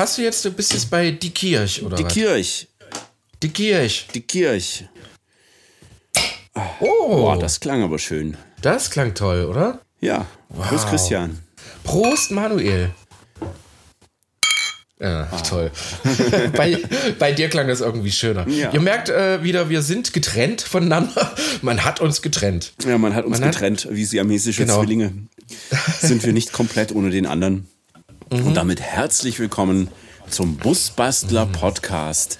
hast du jetzt, du bist jetzt bei Die Kirch, oder Die was? Kirch. Die Kirch. Die Kirch. Oh, Boah, das klang aber schön. das klang toll, oder? Ja. Grüß Christian. Prost, Manuel. Ja, toll. bei, bei dir klang das irgendwie schöner. Ja. Ihr merkt äh, wieder, wir sind getrennt voneinander. Man hat uns getrennt. Ja, man hat uns Man hat- getrennt, wie siamesische Genau. Zwillinge. Sind wir nicht komplett ohne den anderen. Mhm. Und damit herzlich willkommen zum Busbastler Podcast.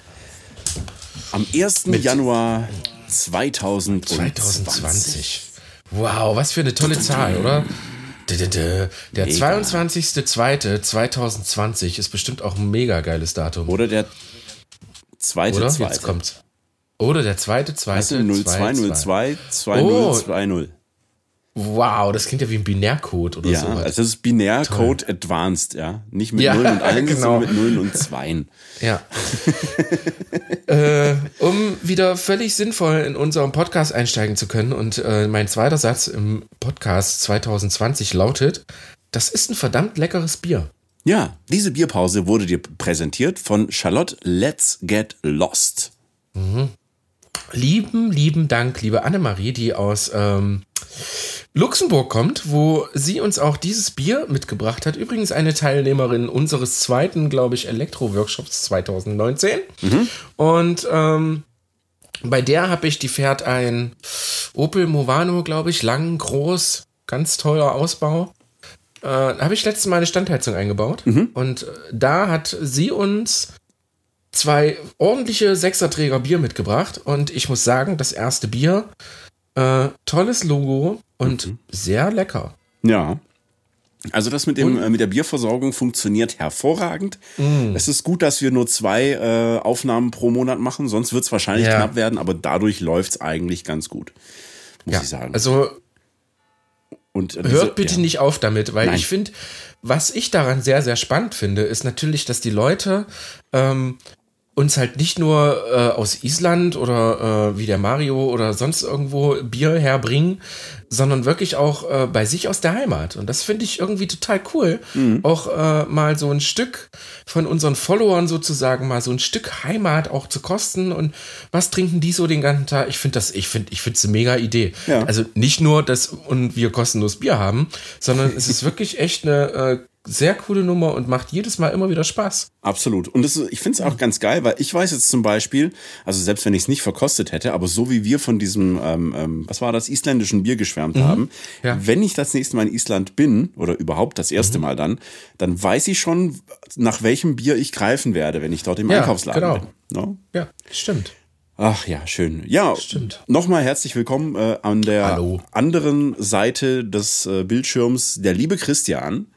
Am 1. Januar 2020. 2020. Wow, was für eine tolle Zahl, oder? Der 22.02.2020 ist bestimmt auch ein mega geiles Datum, Oder der zweite, oder? zweite. Jetzt kommt's. Oder der zweite, zweite, du, 0202 2020. Wow, das klingt ja wie ein Binärcode oder Ja, so. also das ist Binärcode Advanced, ja. Nicht mit Ja, 0 und 1, genau. sondern mit 0 und 2. Ja. äh, um wieder völlig sinnvoll in unserem Podcast einsteigen zu können und äh, mein zweiter Satz im Podcast 2020 lautet, das ist ein verdammt leckeres Bier. Ja, diese Bierpause wurde dir präsentiert von Charlotte Let's Get Lost. Lieben, lieben Dank, liebe Annemarie, die aus ähm, Luxemburg kommt, wo sie uns auch dieses Bier mitgebracht hat. Übrigens eine Teilnehmerin unseres zweiten, glaube ich, Elektro-Workshops 2019. Und ähm, bei der habe ich, die fährt ein Opel Movano, glaube ich, lang, groß, ganz teuer Ausbau. Äh, habe ich letztes Mal eine Standheizung eingebaut. Und äh, da hat sie uns zwei ordentliche Sechserträger Bier mitgebracht. Und ich muss sagen, das erste Bier, äh, tolles Logo und sehr lecker. Ja. Also das mit, dem, äh, mit der Bierversorgung funktioniert hervorragend. Mm. Es ist gut, dass wir nur zwei äh, Aufnahmen pro Monat machen, sonst wird es wahrscheinlich Ja. knapp werden, aber dadurch läuft es eigentlich ganz gut, muss Ja, ich sagen. also Und äh, hört bitte ja. nicht auf damit, weil Nein. ich finde, was ich daran sehr, sehr spannend finde, ist natürlich, dass die Leute ähm, uns halt nicht nur äh, aus Island oder äh, wie der Mario oder sonst irgendwo Bier herbringen, sondern wirklich auch äh, bei sich aus der Heimat. Und das finde ich irgendwie total cool, auch äh, mal so ein Stück von unseren Followern sozusagen mal so ein Stück Heimat auch zu kosten und was trinken die so den ganzen Tag? Ich finde das, ich finde, ich finde es eine mega Idee. Ja. Also nicht nur, dass und wir kostenlos Bier haben, sondern es ist wirklich echt eine äh, sehr coole Nummer und macht jedes Mal immer wieder Spaß. Absolut. Und das, ich finde es auch ganz geil, weil ich weiß jetzt zum Beispiel, also selbst wenn ich es nicht verkostet hätte, aber so wie wir von diesem, ähm, ähm, was war das, isländischen Bier geschwärmt haben, Mhm. Ja. wenn ich das nächste Mal in Island bin, oder überhaupt das erste Mhm. Mal dann, dann weiß ich schon, nach welchem Bier ich greifen werde, wenn ich dort im Ja, Einkaufsladen genau. bin. No? Ja, stimmt. Ach ja, schön. Ja, Stimmt. nochmal herzlich willkommen äh, an der Hallo. anderen Seite des äh, Bildschirms, der liebe Christian,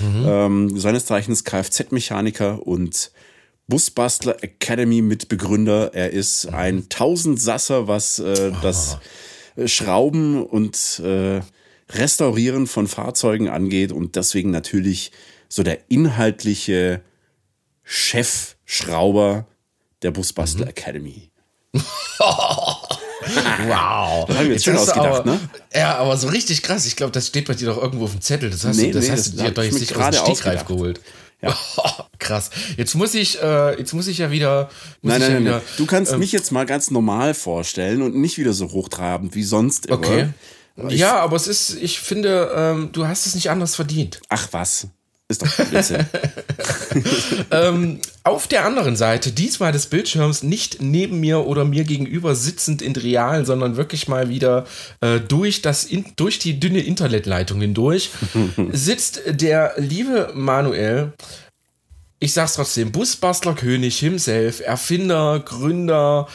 Mhm. ähm, seines Zeichens Kfz-Mechaniker und Busbastler Academy Mitbegründer. Er ist ein Tausendsasser, was äh, das äh, Schrauben und äh, Restaurieren von Fahrzeugen angeht und deswegen natürlich so der inhaltliche Chefschrauber der Busbastler Academy. Wow. Das haben wir jetzt schön hast du ausgedacht, aber, ne? Ja, aber so richtig krass. Ich glaube, das steht bei dir doch irgendwo auf dem Zettel. Das hast Nee, du, das nee, hast das du dir doch jetzt nicht aus gerade dem Stegreif geholt. Ja. krass. Jetzt muss ich, äh, jetzt muss ich ja wieder. Nein, nein, ja nein, wieder, nein. Du kannst mich jetzt mal ganz normal vorstellen und nicht wieder so hochtrabend wie sonst immer. Okay. Ich- Ja, aber es ist, ich finde, ähm, du hast es nicht anders verdient. Ach was. Ist doch Blödsinn. Auf der anderen Seite, diesmal des Bildschirms, nicht neben mir oder mir gegenüber sitzend in real, sondern wirklich mal wieder äh, durch, das in, durch die dünne Internetleitung hindurch, sitzt der liebe Manuel. Ich sag's trotzdem, Busbastler König himself, Erfinder, Gründer,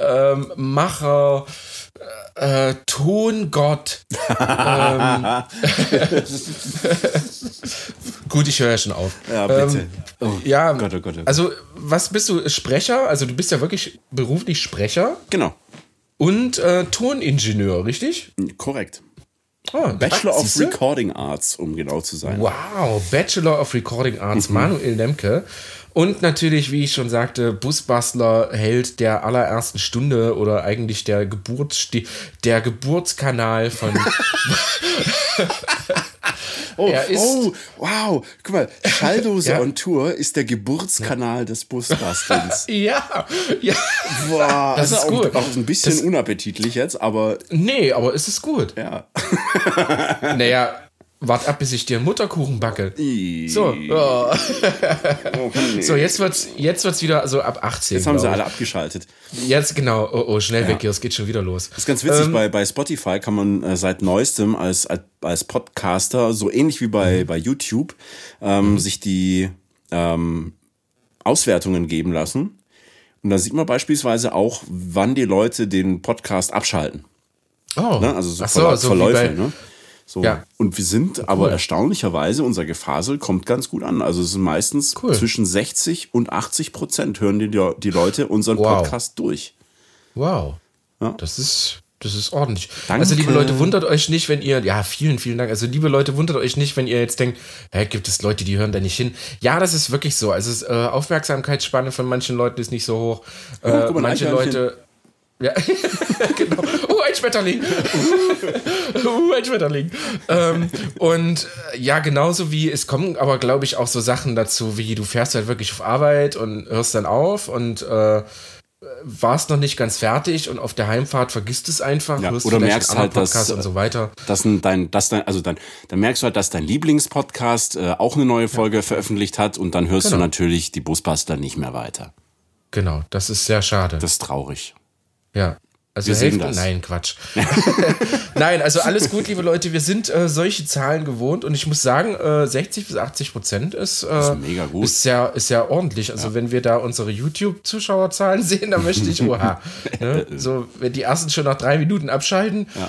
ähm, Macher, äh, Tongott. ähm, Gut, ich höre ja schon auf. Ja, bitte. oh, Ja, Gott, oh Gott, oh Gott. also was bist du, Sprecher? Also du bist ja wirklich beruflich Sprecher Genau. und äh, Toningenieur, richtig? Korrekt. Oh, Bachelor of? Recording Arts, um genau zu sein. Wow, Bachelor of Recording Arts, Mhm. Manuel Lemke. Und natürlich, wie ich schon sagte, Busbastler Held der allerersten Stunde oder eigentlich der Geburtssti der Geburtskanal von oh, er ist. oh, wow. Guck mal, Schalldose Ja. on Tour ist der Geburtskanal des Busbastelns. Ja, ja. Boah, Das ist auch, gut. Auch ein bisschen Das- unappetitlich jetzt, aber Nee, aber es ist gut. ja. Naja, wart ab, bis ich dir einen Mutterkuchen backe. So, oh. So jetzt wird's, jetzt wird's wieder so ab 18. Jetzt haben sie glaub alle abgeschaltet. ich. Jetzt genau. Oh, oh, schnell weg hier, es geht schon wieder los. Das ist ganz witzig, Ähm, bei, bei Spotify kann man äh, seit neuestem als, als, als Podcaster, so ähnlich wie Mhm. bei, bei YouTube, ähm, sich die ähm, Auswertungen geben lassen. Und da sieht man beispielsweise auch, wann die Leute den Podcast abschalten. Oh, Ne? Also so, so, so Verläufe. bei- ne? So. Ja. Und wir sind aber erstaunlicherweise, unser Gefasel kommt ganz gut an. Also es sind meistens Cool. zwischen 60 und 80 Prozent hören die, die Leute unseren Wow. Podcast durch. Wow. Ja. Das ist. Das ist ordentlich. Danke. Also, liebe Leute, wundert euch nicht, wenn ihr, ja, vielen, vielen Dank. Also, liebe Leute, wundert euch nicht, wenn ihr jetzt denkt, hä, gibt es Leute, die hören da nicht hin. Ja, das ist wirklich so. Also, äh, Aufmerksamkeitsspanne von manchen Leuten ist nicht so hoch. Oh, Äh, guck mal, manche. Leute. Ja, genau. Oh, ein Schmetterling. uh, ein Schmetterling. Ähm, und äh, ja, genauso wie es kommen aber, glaube ich, auch so Sachen dazu, wie du fährst halt wirklich auf Arbeit und hörst dann auf und äh, warst noch nicht ganz fertig und auf der Heimfahrt vergisst es einfach, Ja, oder merkst halt, dass, Podcast und so weiter. dass ein- dein, dass dein, also dann, dann merkst du halt, dass dein Lieblingspodcast äh, auch eine neue Folge veröffentlicht hat und dann hörst Genau. du natürlich die Busbuster nicht mehr weiter. Genau, das ist sehr schade. Das ist traurig. Ja. Also Wir Hälfte, nein, Quatsch. nein, also alles gut, liebe Leute. Wir sind äh, solche Zahlen gewohnt und ich muss sagen, äh, 60 bis 80 Prozent ist, äh, ist mega gut. Ist ja, ist ja ordentlich. Also wenn wir da unsere YouTube-Zuschauerzahlen sehen, dann möchte ich, oha. ne? So, wenn die ersten schon nach drei Minuten abschalten, Ja,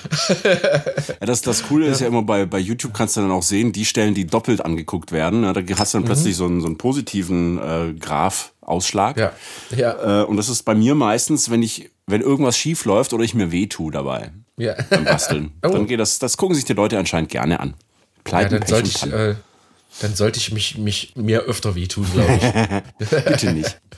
das, das Coole ist ja immer bei, bei YouTube kannst du dann auch sehen, die Stellen, die doppelt angeguckt werden. Ja, da hast du dann plötzlich so einen, so einen positiven äh, Graph-Ausschlag. Mhm. ja, ja, Äh, und das ist bei mir meistens, wenn ich, wenn irgendwas schief läuft oder ich mir weh tue dabei ja. beim Basteln. Oh. Dann geht das, das gucken sich die Leute anscheinend gerne an. ja Pleiten, dann Pech sollte und ich, äh, dann sollte ich mich, mich mir öfter wehtun, glaube ich. Bitte nicht.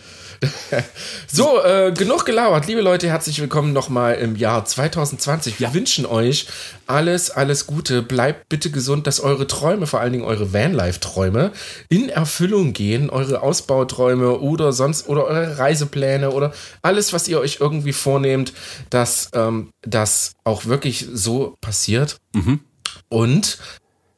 So, äh, genug gelauert. Liebe Leute, herzlich willkommen nochmal im Jahr 2020. Wir wünschen euch alles, alles Gute. Bleibt bitte gesund, dass eure Träume, vor allen Dingen eure Vanlife-Träume, in Erfüllung gehen. Eure Ausbauträume oder sonst, oder eure Reisepläne oder alles, was ihr euch irgendwie vornehmt, dass ähm, das auch wirklich so passiert. Und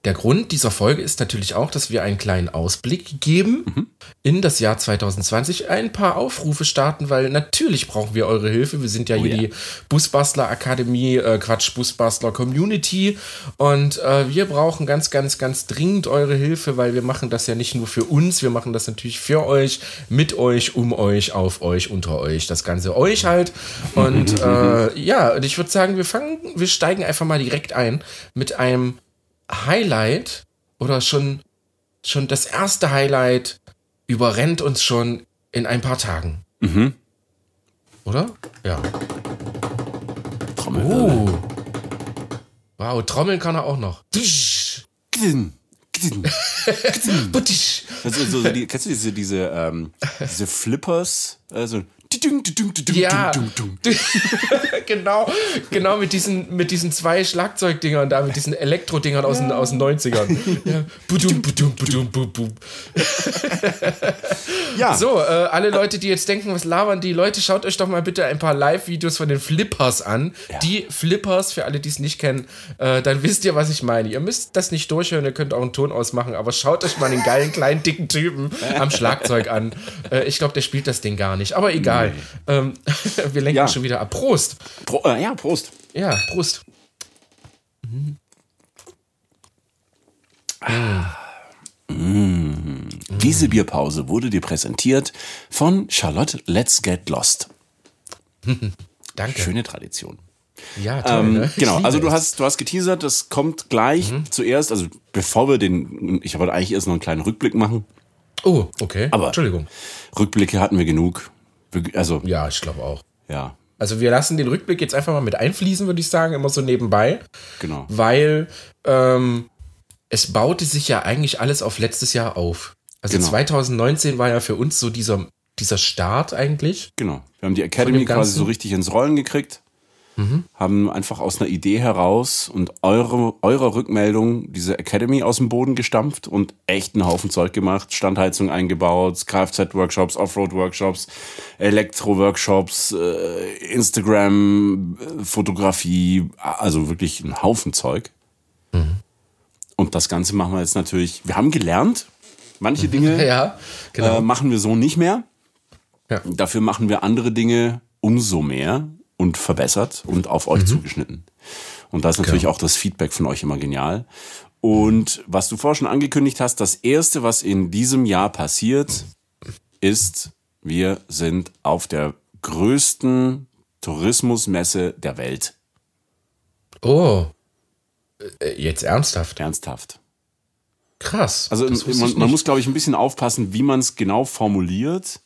der Grund dieser Folge ist natürlich auch, dass wir einen kleinen Ausblick geben in das Jahr 2020, ein paar Aufrufe starten, weil natürlich brauchen wir eure Hilfe. Wir sind ja hier ja. die Busbastler Akademie, äh, Quatsch, Busbastler Community und äh, wir brauchen ganz, ganz, ganz dringend eure Hilfe, weil wir machen das ja nicht nur für uns, wir machen das natürlich für euch, mit euch, um euch, auf euch, unter euch, das Ganze euch halt. Und äh, ja, und ich würde sagen, wir fangen, wir steigen einfach mal direkt ein mit einem Highlight oder schon, schon das erste Highlight überrennt uns schon in ein paar Tagen. Oder? Ja. Trommelwirbel. Oh. Wow, trommeln kann er auch noch. Ist so, so die, kennst du diese, diese, ähm, diese Flippers? Äh, Ja, genau, genau mit diesen, mit diesen zwei Schlagzeugdingern da, mit diesen Elektrodingern aus, den, aus den 90ern. Ja. Ja, So, äh, alle Leute, die jetzt denken, was labern die Leute, schaut euch doch mal bitte ein paar Live-Videos von den Flippers an. Die Flippers, für alle, die es nicht kennen, äh, dann wisst ihr, was ich meine. Ihr müsst das nicht durchhören, ihr könnt auch einen Ton ausmachen, aber schaut euch mal den geilen, kleinen, dicken Typen am Schlagzeug an. Äh, ich glaube, der spielt das Ding gar nicht, aber egal. Ähm, wir lenken Ja. schon wieder ab. Prost! Pro, äh, ja, Prost. Ja, Prost. Diese Bierpause wurde dir präsentiert von Charlotte Let's Get Lost. Danke. Schöne Tradition. Ja, toll, Ähm, ne? Genau, also du hast, du hast geteasert, das kommt gleich zuerst, also bevor wir den, ich wollte eigentlich erst noch einen kleinen Rückblick machen. Oh, okay. Aber- Entschuldigung. Rückblicke hatten wir genug. Also, Ja, ich glaube auch. ja, Also wir lassen den Rückblick jetzt einfach mal mit einfließen, würde ich sagen, immer so nebenbei. genau. weil ähm, es baute sich ja eigentlich alles auf letztes Jahr auf. Also Genau. 2019 war ja für uns so dieser, dieser Start eigentlich. Genau. Wir haben die Academy dem quasi so richtig ins Rollen gekriegt. Mhm. haben einfach aus einer Idee heraus und eure, eurer Rückmeldung diese Academy aus dem Boden gestampft und echt einen Haufen Zeug gemacht. Standheizung eingebaut, Kfz-Workshops, Offroad-Workshops, Elektro-Workshops, äh, Instagram, Fotografie, also wirklich einen Haufen Zeug. Mhm. Und das Ganze machen wir jetzt natürlich, wir haben gelernt, manche Dinge ja, genau. äh, machen wir so nicht mehr. Ja. Dafür machen wir andere Dinge umso mehr und verbessert und auf euch mhm. zugeschnitten. Und da ist natürlich genau. auch das Feedback von euch immer genial. Und was du vorher schon angekündigt hast, das erste, was in diesem Jahr passiert, ist, wir sind auf der größten Tourismusmesse der Welt. Oh. Äh, jetzt ernsthaft? Ernsthaft. Krass. Also man, man muss, glaube ich, ein bisschen aufpassen, wie man es genau formuliert.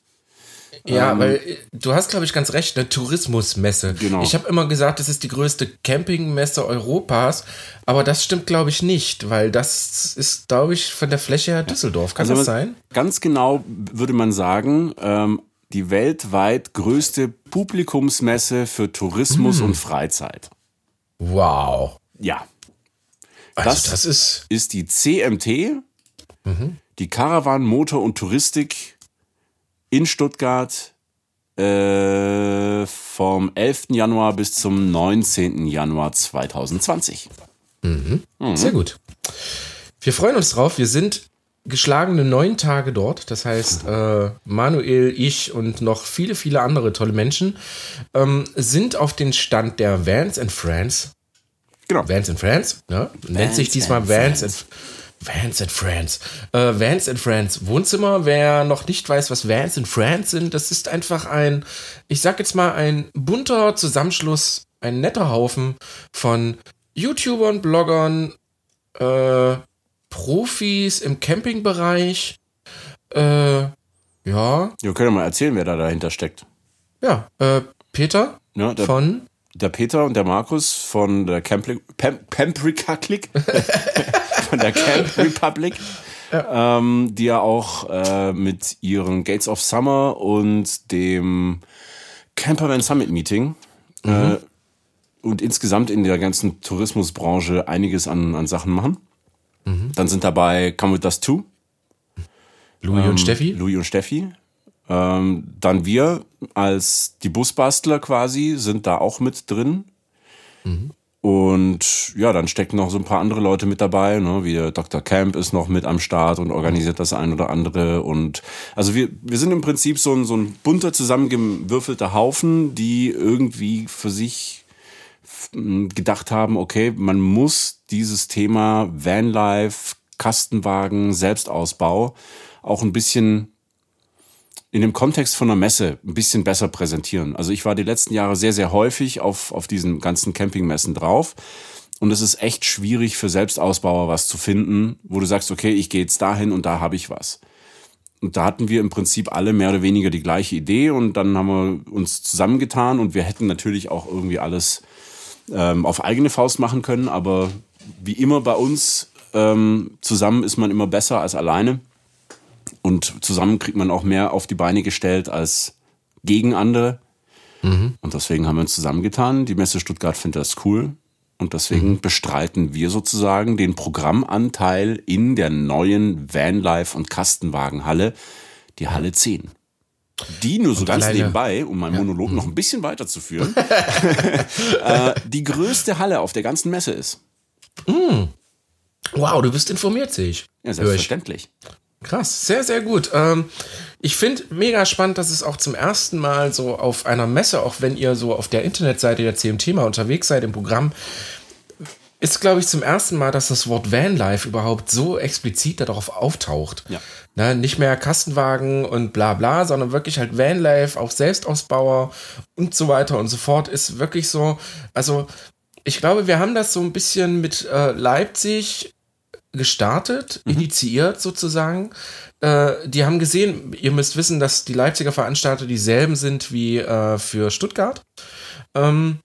Ja, ähm, weil äh, du hast, glaube ich, ganz recht, eine Tourismusmesse. Genau. Ich habe immer gesagt, es ist die größte Campingmesse Europas, aber das stimmt, glaube ich, nicht, weil das ist, glaube ich, von der Fläche her Düsseldorf. Kann also das sein? Ganz genau würde man sagen, ähm, die weltweit größte Publikumsmesse für Tourismus hm. und Freizeit. Wow. Ja. Also das, das ist, ist die CMT, mhm. die Caravan Motor und Touristik in Stuttgart äh, vom 11. Januar bis zum 19. Januar 2020. Mhm. Mhm. Sehr gut. Wir freuen uns drauf. Wir sind geschlagene neun Tage dort. Das heißt, äh, Manuel, ich und noch viele, viele andere tolle Menschen ähm, sind auf den Stand der Vans and Friends. Genau. Vans and Friends, ne? Nennt sich diesmal Vans Friends. and Vans and Friends. Äh, Vans and Friends Wohnzimmer. Wer noch nicht weiß, was Vans and Friends sind, das ist einfach ein, ich sag jetzt mal, ein bunter Zusammenschluss, ein netter Haufen von YouTubern, Bloggern, äh, Profis im Campingbereich. Äh, ja. Wir können mal erzählen, wer da dahinter steckt. Ja, äh, Peter ja, von. Der Peter und der Markus von der Pamprika Click. von der Camp Republic. Ja. Ähm, die ja auch äh, mit ihren Gates of Summer und dem Camperman Summit Meeting äh, mhm. äh, und insgesamt in der ganzen Tourismusbranche einiges an, an Sachen machen. Mhm. Dann sind dabei Come With Us Too. Louis ähm, und Steffi. Louis und Steffi. Ähm, dann wir als die Busbastler quasi sind da auch mit drin. Mhm. Und ja, dann stecken noch so ein paar andere Leute mit dabei, ne? wie Dr. Camp ist noch mit am Start und organisiert das ein oder andere. Und also wir, wir sind im Prinzip so ein, so ein bunter zusammengewürfelter Haufen, die irgendwie für sich gedacht haben, okay, man muss dieses Thema Vanlife, Kastenwagen, Selbstausbau auch ein bisschen in dem Kontext von einer Messe ein bisschen besser präsentieren. Also ich war die letzten Jahre sehr, sehr häufig auf, auf diesen ganzen Campingmessen drauf. Und es ist echt schwierig für Selbstausbauer was zu finden, wo du sagst, okay, ich gehe jetzt dahin und da habe ich was. Und da hatten wir im Prinzip alle mehr oder weniger die gleiche Idee und dann haben wir uns zusammengetan und wir hätten natürlich auch irgendwie alles ähm, auf eigene Faust machen können, aber wie immer bei uns, ähm, zusammen ist man immer besser als alleine. Und zusammen kriegt man auch mehr auf die Beine gestellt als gegen andere. Mhm. Und deswegen haben wir uns zusammengetan. Die Messe Stuttgart findet das cool. Und deswegen mhm. bestreiten wir sozusagen den Programmanteil in der neuen Vanlife- und Kastenwagenhalle, die Halle 10. Die nur so und ganz nebenbei, um meinen ja. Monolog mhm. noch ein bisschen weiterzuführen, äh, die größte Halle auf der ganzen Messe ist. Mhm. Wow, du bist informiert, sehe ich. Ja, selbstverständlich. Krass, sehr, sehr gut. Ähm, ich finde mega spannend, dass es auch zum ersten Mal so auf einer Messe, auch wenn ihr so auf der Internetseite der CMT mal unterwegs seid im Programm, ist, glaube ich, zum ersten Mal, dass das Wort Vanlife überhaupt so explizit darauf auftaucht. Ja. Na, nicht mehr Kastenwagen und bla bla, sondern wirklich halt Vanlife, auch Selbstausbauer und so weiter und so fort, ist wirklich so, also ich glaube, wir haben das so ein bisschen mit äh, Leipzig gestartet, mhm. initiiert sozusagen. Äh, die haben gesehen, ihr müsst wissen, dass die Leipziger Veranstalter dieselben sind wie äh, für Stuttgart. Ähm,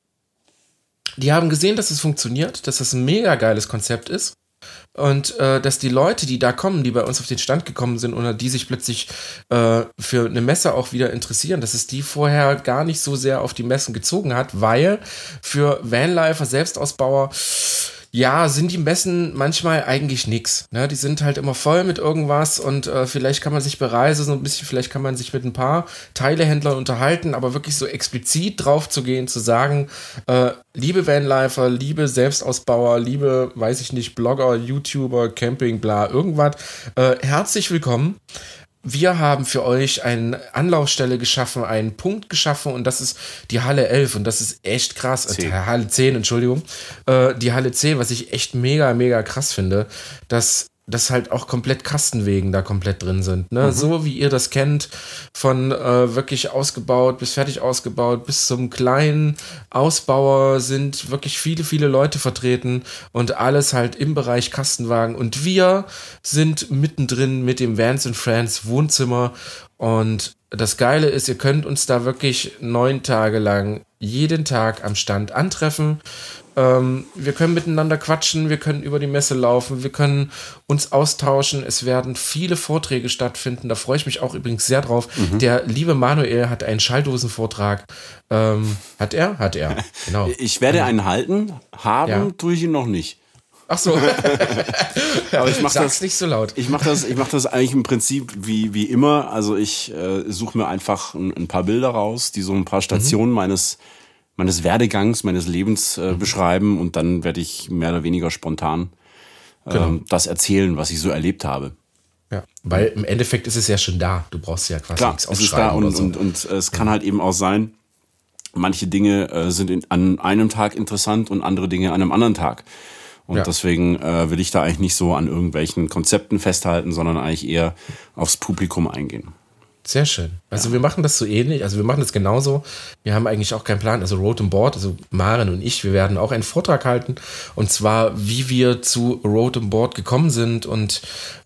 die haben gesehen, dass es funktioniert, dass das ein mega geiles Konzept ist. Und äh, dass die Leute, die da kommen, die bei uns auf den Stand gekommen sind oder die sich plötzlich äh, für eine Messe auch wieder interessieren, dass es die vorher gar nicht so sehr auf die Messen gezogen hat, weil für Vanlifer, Selbstausbauer, ja, sind die Messen manchmal eigentlich nix. Ne? Die sind halt immer voll mit irgendwas und äh, vielleicht kann man sich bereisen so ein bisschen, vielleicht kann man sich mit ein paar Teilehändlern unterhalten, aber wirklich so explizit drauf zu gehen, zu sagen, äh, liebe Vanlifer, liebe Selbstausbauer, liebe, weiß ich nicht, Blogger, YouTuber, Camping, bla, irgendwas, äh, herzlich willkommen wir haben für euch eine Anlaufstelle geschaffen, einen Punkt geschaffen und das ist die Halle 11 und das ist echt krass. Äh, Halle 10, Entschuldigung. Äh, die Halle 10, was ich echt mega, mega krass finde, dass dass halt auch komplett Kastenwegen da komplett drin sind. Ne? Mhm. So wie ihr das kennt, von äh, wirklich ausgebaut bis fertig ausgebaut bis zum kleinen Ausbauer sind wirklich viele, viele Leute vertreten und alles halt im Bereich Kastenwagen. Und wir sind mittendrin mit dem Vans and Friends Wohnzimmer. Und das Geile ist, ihr könnt uns da wirklich neun Tage lang jeden Tag am Stand antreffen. Ähm, wir können miteinander quatschen, wir können über die Messe laufen, wir können uns austauschen. Es werden viele Vorträge stattfinden. Da freue ich mich auch übrigens sehr drauf. Mhm. Der liebe Manuel hat einen Schalldosenvortrag. Ähm, hat er? Hat er. Genau. Ich werde einen halten. Haben ja. tue ich ihn noch nicht. Ach so. Aber ich mache das nicht so laut. Ich mache das, ich mache das eigentlich im Prinzip wie wie immer. Also ich äh, suche mir einfach ein, ein, paar Bilder raus, die so ein paar Stationen mhm. meines meines Werdegangs, meines Lebens äh, mhm. beschreiben und dann werde ich mehr oder weniger spontan äh, genau. das erzählen, was ich so erlebt habe. Ja, weil im Endeffekt ist es ja schon da. Du brauchst ja quasi Klar, nichts es ist da und, so. und, und, es kann halt eben auch sein, manche Dinge äh, sind in, an einem Tag interessant und andere Dinge an einem anderen Tag. Und ja. deswegen äh, will ich da eigentlich nicht so an irgendwelchen Konzepten festhalten, sondern eigentlich eher aufs Publikum eingehen. Sehr schön. Also ja. wir machen das so ähnlich, also wir machen das genauso. Wir haben eigentlich auch keinen Plan. Also Road and Board, also Maren und ich, wir werden auch einen Vortrag halten. Und zwar, wie wir zu Road and Board gekommen sind und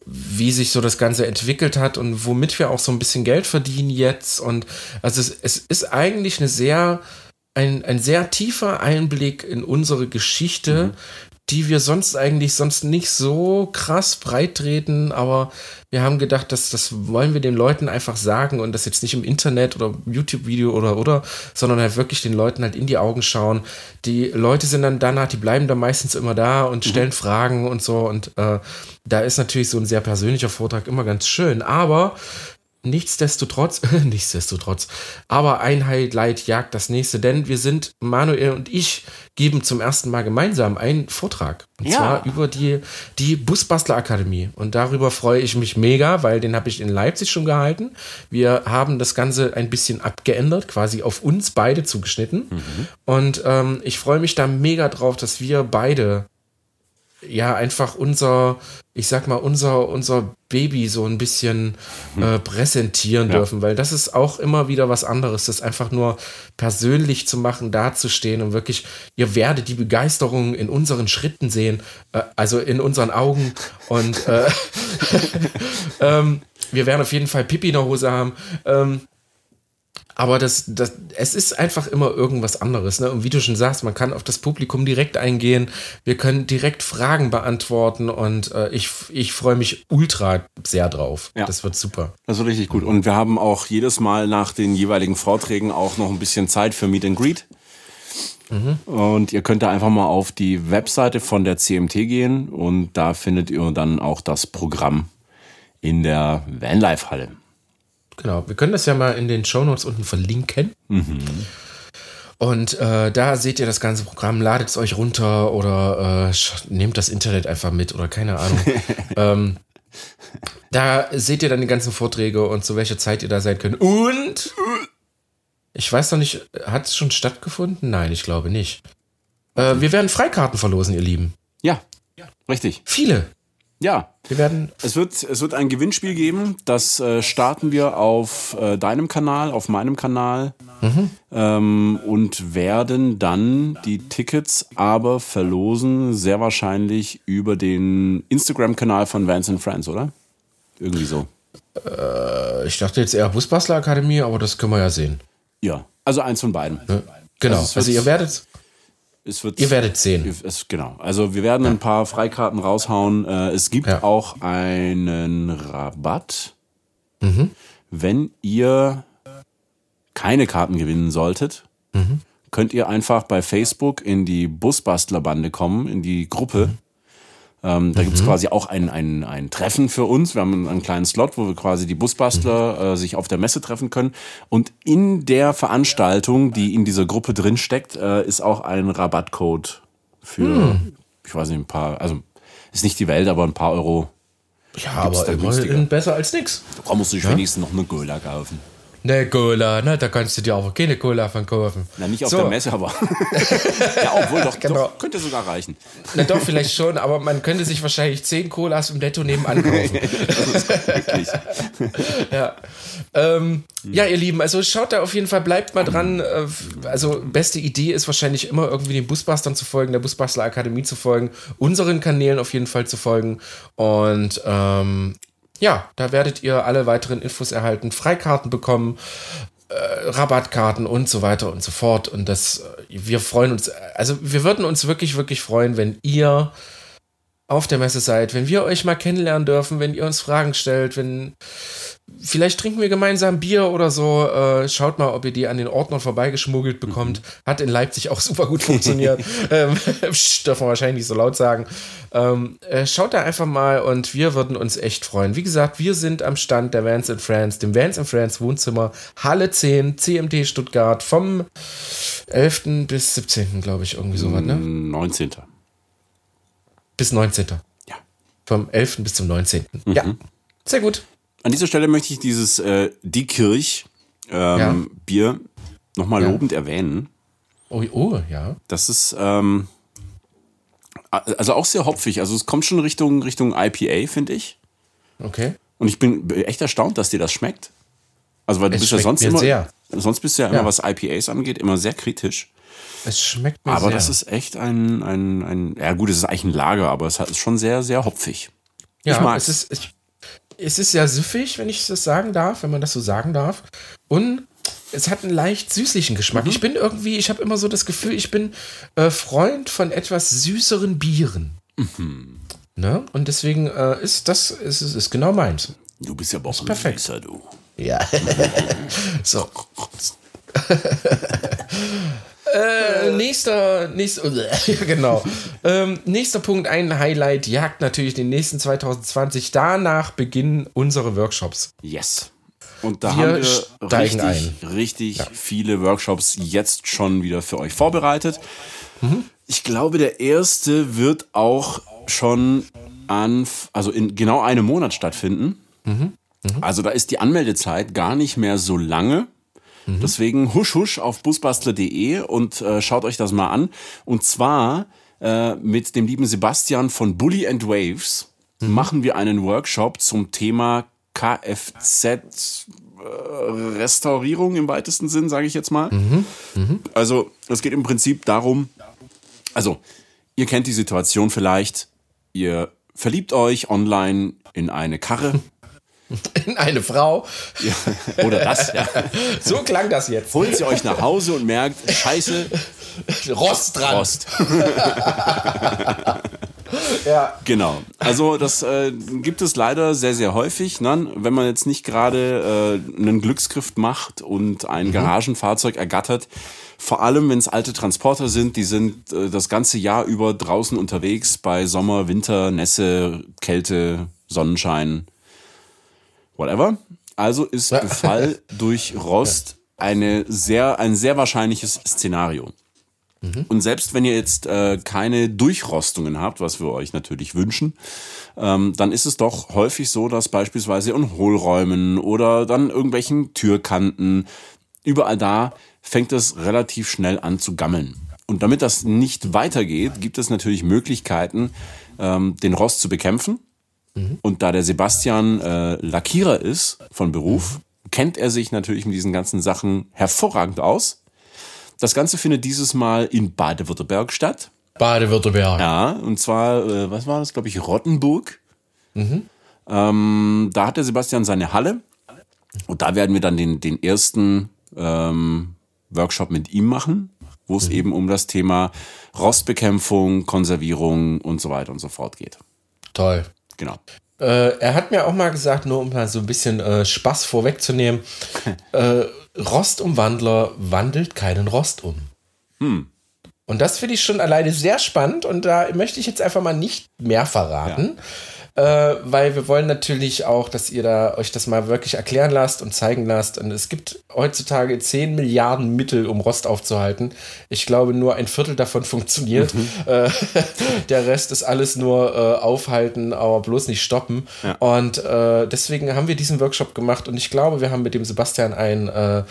wie sich so das Ganze entwickelt hat und womit wir auch so ein bisschen Geld verdienen jetzt. Und also es, es ist eigentlich eine sehr, ein, ein sehr tiefer Einblick in unsere Geschichte, mhm die wir sonst eigentlich sonst nicht so krass breit treten, aber wir haben gedacht, dass das wollen wir den Leuten einfach sagen und das jetzt nicht im Internet oder YouTube-Video oder oder, sondern halt wirklich den Leuten halt in die Augen schauen. Die Leute sind dann danach, die bleiben dann meistens immer da und mhm. stellen mhm. Fragen und so und äh, da ist natürlich so ein sehr persönlicher Vortrag immer ganz schön, aber Nichtsdestotrotz, nichtsdestotrotz, aber ein Highlight jagt das nächste, denn wir sind, Manuel und ich, geben zum ersten Mal gemeinsam einen Vortrag. Und ja. zwar über die, die Busbastler Akademie. Und darüber freue ich mich mega, weil den habe ich in Leipzig schon gehalten. Wir haben das Ganze ein bisschen abgeändert, quasi auf uns beide zugeschnitten. Mhm. Und ähm, ich freue mich da mega drauf, dass wir beide ja einfach unser, ich sag mal, unser, unser Baby so ein bisschen hm. äh, präsentieren ja. dürfen, weil das ist auch immer wieder was anderes, das einfach nur persönlich zu machen, dazustehen und wirklich, ihr werdet die Begeisterung in unseren Schritten sehen, äh, also in unseren Augen und äh, ähm, wir werden auf jeden Fall Pipi in der Hose haben. Ähm, aber das, das, es ist einfach immer irgendwas anderes. Ne? Und wie du schon sagst, man kann auf das Publikum direkt eingehen. Wir können direkt Fragen beantworten und äh, ich, ich freue mich ultra sehr drauf. Ja. Das wird super. Das wird richtig gut. Und wir haben auch jedes Mal nach den jeweiligen Vorträgen auch noch ein bisschen Zeit für Meet and Greet. Mhm. Und ihr könnt da einfach mal auf die Webseite von der CMT gehen und da findet ihr dann auch das Programm in der Vanlife-Halle. Genau, wir können das ja mal in den Shownotes unten verlinken. Mhm. Und äh, da seht ihr das ganze Programm, ladet es euch runter oder äh, nehmt das Internet einfach mit oder keine Ahnung. ähm, da seht ihr dann die ganzen Vorträge und zu welcher Zeit ihr da sein könnt. Und ich weiß noch nicht, hat es schon stattgefunden? Nein, ich glaube nicht. Äh, wir werden Freikarten verlosen, ihr Lieben. Ja, richtig. Viele. Ja. Wir werden. Es wird, es wird ein Gewinnspiel geben. Das äh, starten wir auf äh, deinem Kanal, auf meinem Kanal. Mhm. Ähm, und werden dann die Tickets aber verlosen, sehr wahrscheinlich über den Instagram-Kanal von Vance and Friends, oder? Irgendwie so. Äh, ich dachte jetzt eher Busbastler Akademie, aber das können wir ja sehen. Ja, also eins von beiden. Ja, genau. Also, also ihr werdet es wird. Ihr werdet sehen. Es, genau. Also wir werden ein paar Freikarten raushauen. Äh, es gibt Ja. auch einen Rabatt, Mhm. wenn ihr keine Karten gewinnen solltet. Mhm. Könnt ihr einfach bei Facebook in die Busbastler-Bande kommen, in die Gruppe. Mhm. Ähm, da gibt's quasi auch ein, ein, ein Treffen für uns. Wir haben einen, einen kleinen Slot, wo wir quasi die Busbastler äh, sich auf der Messe treffen können. Und in der Veranstaltung, die in dieser Gruppe drin steckt, äh, ist auch ein Rabattcode für, ich weiß nicht, ein paar, also ist nicht die Welt, aber ein paar Euro. Ja, aber immerhin besser als nix. Da musst du dich wenigstens noch eine Cola kaufen. Ne, Cola, ne, da kannst du dir auch keine Cola von kaufen. Na, nicht auf So. der Messe, aber. ja, obwohl, doch, Genau. doch, könnte sogar reichen. Na doch, vielleicht schon, aber man könnte sich wahrscheinlich 10 Colas im Netto nebenan kaufen. Wirklich. ja. Ähm, ja, ihr Lieben, also schaut da auf jeden Fall, bleibt mal dran. Äh, Also, beste Idee ist wahrscheinlich immer irgendwie den Busbustern zu folgen, der Busbastler Akademie zu folgen, unseren Kanälen auf jeden Fall zu folgen. Und ähm, ja, da werdet ihr alle weiteren Infos erhalten, Freikarten bekommen, äh, Rabattkarten und so weiter und so fort. Und das, äh, wir freuen uns, also wir würden uns wirklich, wirklich freuen, wenn ihr auf der Messe seid, wenn wir euch mal kennenlernen dürfen, wenn ihr uns Fragen stellt, wenn vielleicht trinken wir gemeinsam Bier oder so. Äh, schaut mal, ob ihr die an den Ordnern vorbeigeschmuggelt bekommt. Hat in Leipzig auch super gut funktioniert. ähm, dürfen wir wahrscheinlich nicht so laut sagen. Ähm, äh, schaut da einfach mal und wir würden uns echt freuen. Wie gesagt, wir sind am Stand der Vans in France, dem Vans in France Wohnzimmer, Halle 10, CMD Stuttgart, vom 11. bis 17. glaube ich, irgendwie sowas, ne? 19. Bis 19. Ja. Vom 11. bis zum 19. Ja, sehr gut. An dieser Stelle möchte ich dieses äh, Die Kirch ähm, Ja. Bier nochmal Ja. lobend erwähnen. Oh, oh ja. Das ist ähm, also auch sehr hopfig. Also es kommt schon Richtung, Richtung IPA, finde ich. Okay. Und ich bin echt erstaunt, dass dir das schmeckt. Also weil du Es bist ja sonst immer, sehr. sonst bist du ja immer, Ja. was IPAs angeht, immer sehr kritisch. Es schmeckt mir Aber sehr. das ist echt ein, ein, ein, ja gut, es ist eigentlich ein Lager, aber es ist schon sehr, sehr hopfig. ja, ich mag's. es ist, ich, es ist ja süffig, wenn ich das sagen darf, wenn man das so sagen darf. Und es hat einen leicht süßlichen Geschmack. Mhm. Ich bin irgendwie, ich habe immer so das Gefühl, ich bin äh, Freund von etwas süßeren Bieren. Mhm. Ne? Und deswegen äh, ist das ist, ist, ist genau meins. Du bist ja aber auch ein perfekt. Süßer, du. Ja. so. äh, nächster, nächster, ja, genau. Ähm, nächster Punkt, ein Highlight, jagt natürlich den nächsten 2020. Danach beginnen unsere Workshops. Yes. Und da Wir haben wir richtig, richtig viele Workshops jetzt schon wieder für euch vorbereitet. Mhm. Ich glaube, der erste wird auch schon an, also in genau einem Monat stattfinden. Mhm. Also da ist die Anmeldezeit gar nicht mehr so lange. Mhm. Deswegen husch husch auf busbastler.de und äh, schaut euch das mal an. Und zwar äh, mit dem lieben Sebastian von Bully and Waves Mhm. machen wir einen Workshop zum Thema Kfz äh, Restaurierung im weitesten Sinn, sage ich jetzt mal. Also es geht im Prinzip darum, also ihr kennt die Situation vielleicht, ihr verliebt euch online in eine Karre In eine Frau. ja, oder das, ja. So klang das jetzt. holt sie euch nach Hause und merkt, scheiße, Rost dran. Rost. Ja. Genau. Also das äh, gibt es leider sehr, sehr häufig. Ne? Wenn man jetzt nicht gerade äh, einen Glücksgriff macht und ein Garagenfahrzeug ergattert, vor allem wenn es alte Transporter sind, die sind äh, das ganze Jahr über draußen unterwegs bei Sommer, Winter, Nässe, Kälte, Sonnenschein, whatever. Also ist Befall durch Rost eine sehr, ein sehr wahrscheinliches Szenario. Und selbst wenn ihr jetzt äh, keine Durchrostungen habt, was wir euch natürlich wünschen, ähm, dann ist es doch häufig so, dass beispielsweise in Hohlräumen oder dann irgendwelchen Türkanten, überall da fängt es relativ schnell an zu gammeln. Und damit das nicht weitergeht, gibt es natürlich Möglichkeiten, ähm, den Rost zu bekämpfen. Und da der Sebastian äh, Lackierer ist von Beruf, kennt er sich natürlich mit diesen ganzen Sachen hervorragend aus. Das Ganze findet dieses Mal in Baden-Württemberg statt. Baden-Württemberg. Ja, und zwar, äh, was war das, glaube ich, Rottenburg. Ähm, da hat der Sebastian seine Halle. Und da werden wir dann den, den ersten ähm, Workshop mit ihm machen. wo es eben um das Thema Rostbekämpfung, Konservierung und so weiter und so fort geht. Toll. Genau. Äh, er hat mir auch mal gesagt, nur um mal so ein bisschen äh, Spaß vorwegzunehmen, äh, Rostumwandler wandelt keinen Rost um. Hm. Und das finde ich schon alleine sehr spannend und da möchte ich jetzt einfach mal nicht mehr verraten. Ja äh, weil wir wollen natürlich auch, dass ihr da euch das mal wirklich erklären lasst und zeigen lasst. Und es gibt heutzutage 10 Milliarden Mittel, um Rost aufzuhalten. Ich glaube, nur ein Viertel davon funktioniert. Mhm. Äh, der Rest ist alles nur äh, aufhalten, aber bloß nicht stoppen. Ja. Und äh, deswegen haben wir diesen Workshop gemacht und ich glaube, wir haben mit dem Sebastian einen äh,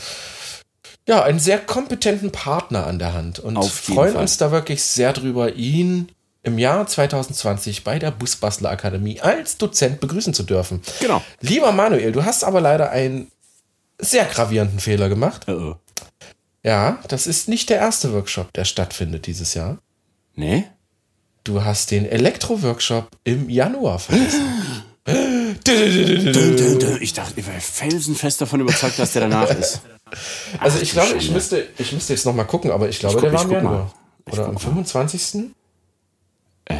ja, einen sehr kompetenten Partner an der Hand und freuen Fall. uns da wirklich sehr drüber, ihn im Jahr 2020 bei der Busbastler Akademie als Dozent begrüßen zu dürfen. Genau. Lieber Manuel, du hast aber leider einen sehr gravierenden Fehler gemacht. Uh -oh. Ja, das ist nicht der erste Workshop, der stattfindet dieses Jahr. Nee? Du hast den Elektro-Workshop im Januar vergessen. ich dachte, ich war felsenfest davon überzeugt, dass der danach ist. Also Ach, ich glaube, ich müsste, ich müsste jetzt noch mal gucken, aber ich glaube, ich guck, der war im Januar. Oder am 25. Äh.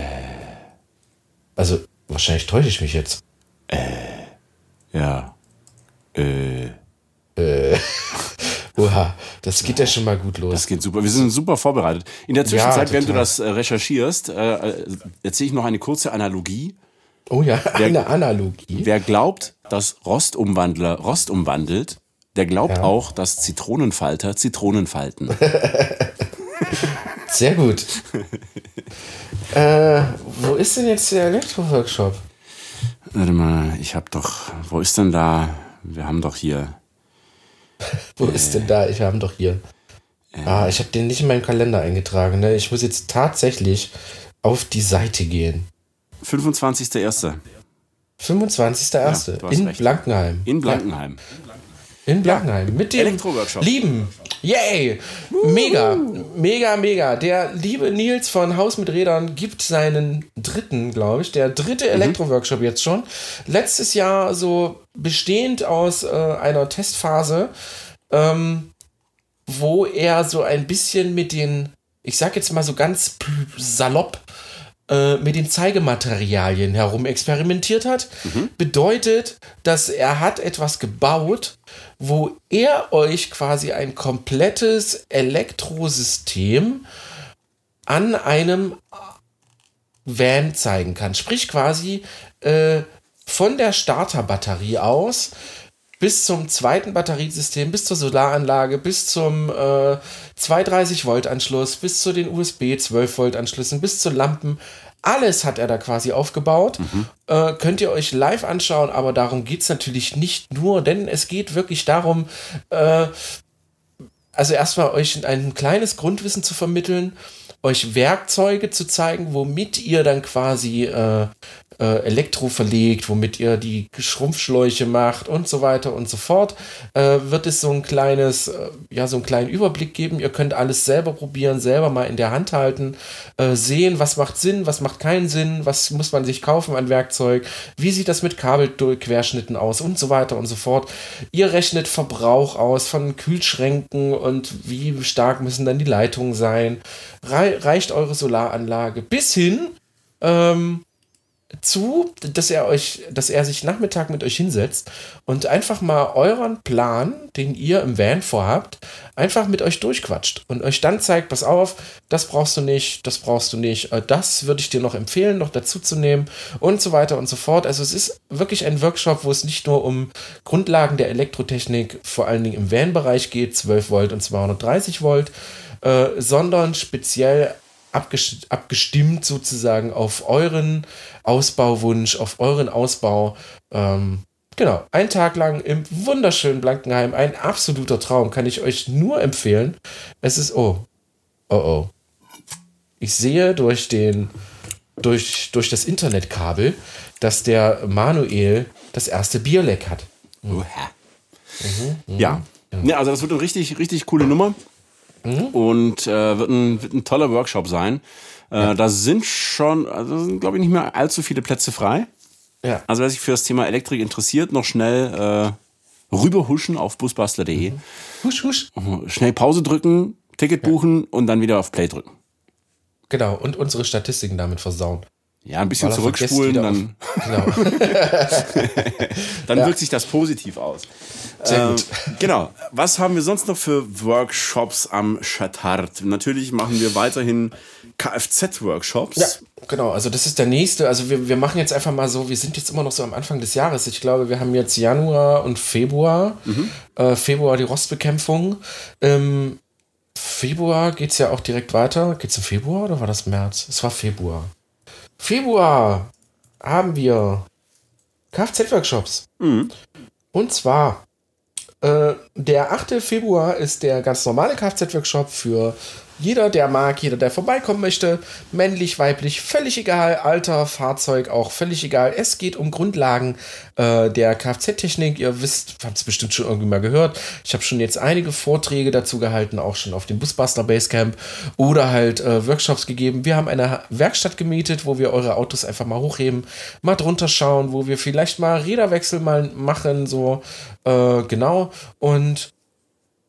Also, wahrscheinlich täusche ich mich jetzt. Äh. Ja. Äh. Äh. Oha, das geht ja schon mal gut los. Das geht super. Wir sind super vorbereitet. In der Zwischenzeit, ja, während du das äh, recherchierst, äh, äh, erzähle ich noch eine kurze Analogie. Oh ja, wer, eine Analogie. Wer glaubt, dass Rostumwandler Rost umwandelt, der glaubt ja. auch, dass Zitronenfalter Zitronen falten. Sehr gut. äh, wo ist denn jetzt der Elektro-Workshop? Warte mal, ich hab doch. Wo ist denn da? Wir haben doch hier. wo äh, ist denn da? Ich habe doch hier. Äh, ah, ich habe den nicht in meinen Kalender eingetragen. Ne? Ich muss jetzt tatsächlich auf die Seite gehen. 25.01. 25.01. Ja, in recht. Blankenheim. In Blankenheim. In Blankenheim. Mit dem lieben, yay, mega, mega, mega. Der liebe Nils von Haus mit Rädern gibt seinen dritten, glaube ich, der dritte mhm. Elektro-Workshop jetzt schon. Letztes Jahr so bestehend aus äh, einer Testphase, ähm, wo er so ein bisschen mit den, ich sag jetzt mal so ganz salopp, äh, mit den Zeigematerialien herum experimentiert hat. Mhm. Bedeutet, dass er hat etwas gebaut, wo er euch quasi ein komplettes Elektrosystem an einem Van zeigen kann. Sprich quasi äh, von der Starterbatterie aus bis zum zweiten Batteriesystem, bis zur Solaranlage, bis zum äh, 230 Volt Anschluss, bis zu den USB 12 Volt Anschlüssen, bis zu Lampen. Alles hat er da quasi aufgebaut. Mhm. Äh, könnt ihr euch live anschauen, aber darum geht es natürlich nicht nur, denn es geht wirklich darum, äh, also erstmal euch ein kleines Grundwissen zu vermitteln, euch Werkzeuge zu zeigen, womit ihr dann quasi äh, äh, Elektro verlegt, womit ihr die Schrumpfschläuche macht und so weiter und so fort, äh, wird es so ein kleines, äh, ja, so einen kleinen Überblick geben. Ihr könnt alles selber probieren, selber mal in der Hand halten, äh, sehen, was macht Sinn, was macht keinen Sinn, was muss man sich kaufen an Werkzeug, wie sieht das mit Kabelquerschnitten aus und so weiter und so fort. Ihr rechnet Verbrauch aus von Kühlschränken und wie stark müssen dann die Leitungen sein. reicht eure Solaranlage bis hin ähm, zu, dass er euch, dass er sich Nachmittag mit euch hinsetzt und einfach mal euren Plan, den ihr im Van vorhabt, einfach mit euch durchquatscht und euch dann zeigt, pass auf, das brauchst du nicht, das brauchst du nicht, äh, das würde ich dir noch empfehlen, noch dazu zu nehmen und so weiter und so fort. Also es ist wirklich ein Workshop, wo es nicht nur um Grundlagen der Elektrotechnik, vor allen Dingen im Van-Bereich geht, 12 Volt und 230 Volt, äh, sondern speziell abgestimmt sozusagen auf euren Ausbauwunsch, auf euren Ausbau. Ähm, genau, ein Tag lang im wunderschönen Blankenheim, ein absoluter Traum, kann ich euch nur empfehlen. Es ist, oh, oh, oh. Ich sehe durch den, durch, durch das Internetkabel, dass der Manuel das erste Bierleck hat. Mhm. Mhm, ja. ja. also das wird eine richtig, richtig coole Nummer. Mhm. Und äh, wird, ein, wird ein toller Workshop sein. Äh, ja. Da sind schon, also sind, glaube ich, nicht mehr allzu viele Plätze frei. Ja. Also wer sich für das Thema Elektrik interessiert, noch schnell äh, rüberhuschen auf busbastler.de. Mhm. Husch, husch. Schnell Pause drücken, Ticket buchen und dann wieder auf Play drücken. Genau, und unsere Statistiken damit versauen. Ja, ein bisschen zurückspulen, dann, Genau. dann wirkt sich das positiv aus. Sehr gut. Ähm, genau. Was haben wir sonst noch für Workshops am Chatard? Natürlich machen wir weiterhin Kfz-Workshops. Ja, genau. Also das ist der nächste. Also wir, wir machen jetzt einfach mal so, wir sind jetzt immer noch so am Anfang des Jahres. Ich glaube, wir haben jetzt Januar und Februar. Äh, Februar die Rostbekämpfung. Im Februar geht es ja auch direkt weiter. Geht es im Februar oder war das März? Es war Februar. Februar haben wir Kfz-Workshops. Und zwar äh, der 8. Februar ist der ganz normale Kfz-Workshop für jeder, der mag, jeder, der vorbeikommen möchte. Männlich, weiblich, völlig egal. Alter, Fahrzeug auch völlig egal. Es geht um Grundlagen äh, der Kfz-Technik. Ihr wisst, habt es bestimmt schon irgendwie mal gehört. Ich habe schon jetzt einige Vorträge dazu gehalten, auch schon auf dem Busbuster Basecamp oder halt äh, Workshops gegeben. Wir haben eine Werkstatt gemietet, wo wir eure Autos einfach mal hochheben, mal drunter schauen, wo wir vielleicht mal Räderwechsel mal machen, so äh, genau. Und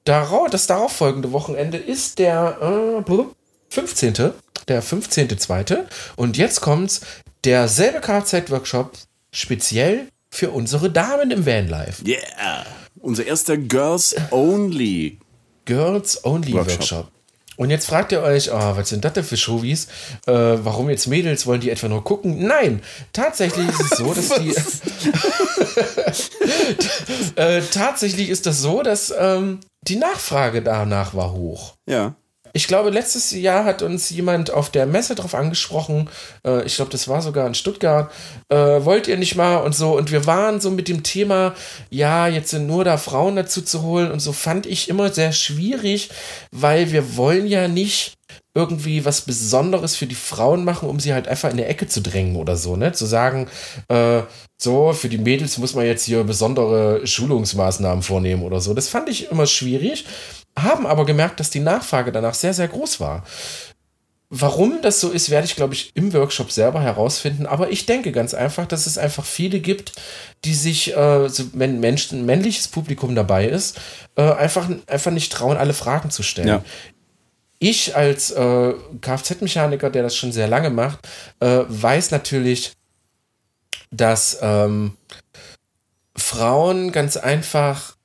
Darauf, das darauffolgende Wochenende ist der äh, blub, 15. Der 15.2. Und jetzt kommt's, derselbe Kfz-Workshop speziell für unsere Damen im Vanlife. Yeah. Unser erster Girls Only. Girls Only Workshop. Workshop. Und jetzt fragt ihr euch, oh, was sind das denn für Showies? Äh, warum jetzt Mädels? Wollen die etwa nur gucken? Nein, tatsächlich ist es so, dass die. äh, tatsächlich ist das so, dass ähm, die Nachfrage danach war hoch. Ja. Ich glaube, letztes Jahr hat uns jemand auf der Messe drauf angesprochen. Äh, ich glaube, das war sogar in Stuttgart. Äh, wollt ihr nicht mal und so? Und wir waren so mit dem Thema, ja, jetzt sind nur da Frauen dazu zu holen. Und so fand ich immer sehr schwierig, weil wir wollen ja nicht irgendwie was Besonderes für die Frauen machen, um sie halt einfach in der Ecke zu drängen oder so, ne? Zu sagen, äh, so, für die Mädels muss man jetzt hier besondere Schulungsmaßnahmen vornehmen oder so. Das fand ich immer schwierig, haben aber gemerkt, dass die Nachfrage danach sehr, sehr groß war. Warum das so ist, werde ich, glaube ich, im Workshop selber herausfinden. Aber ich denke ganz einfach, dass es einfach viele gibt, die sich, äh, so, wenn Menschen, ein männliches Publikum dabei ist, äh, einfach, einfach nicht trauen, alle Fragen zu stellen. Ja. Ich als äh, Kfz-Mechaniker, der das schon sehr lange macht, äh, weiß natürlich, dass ähm, Frauen ganz einfach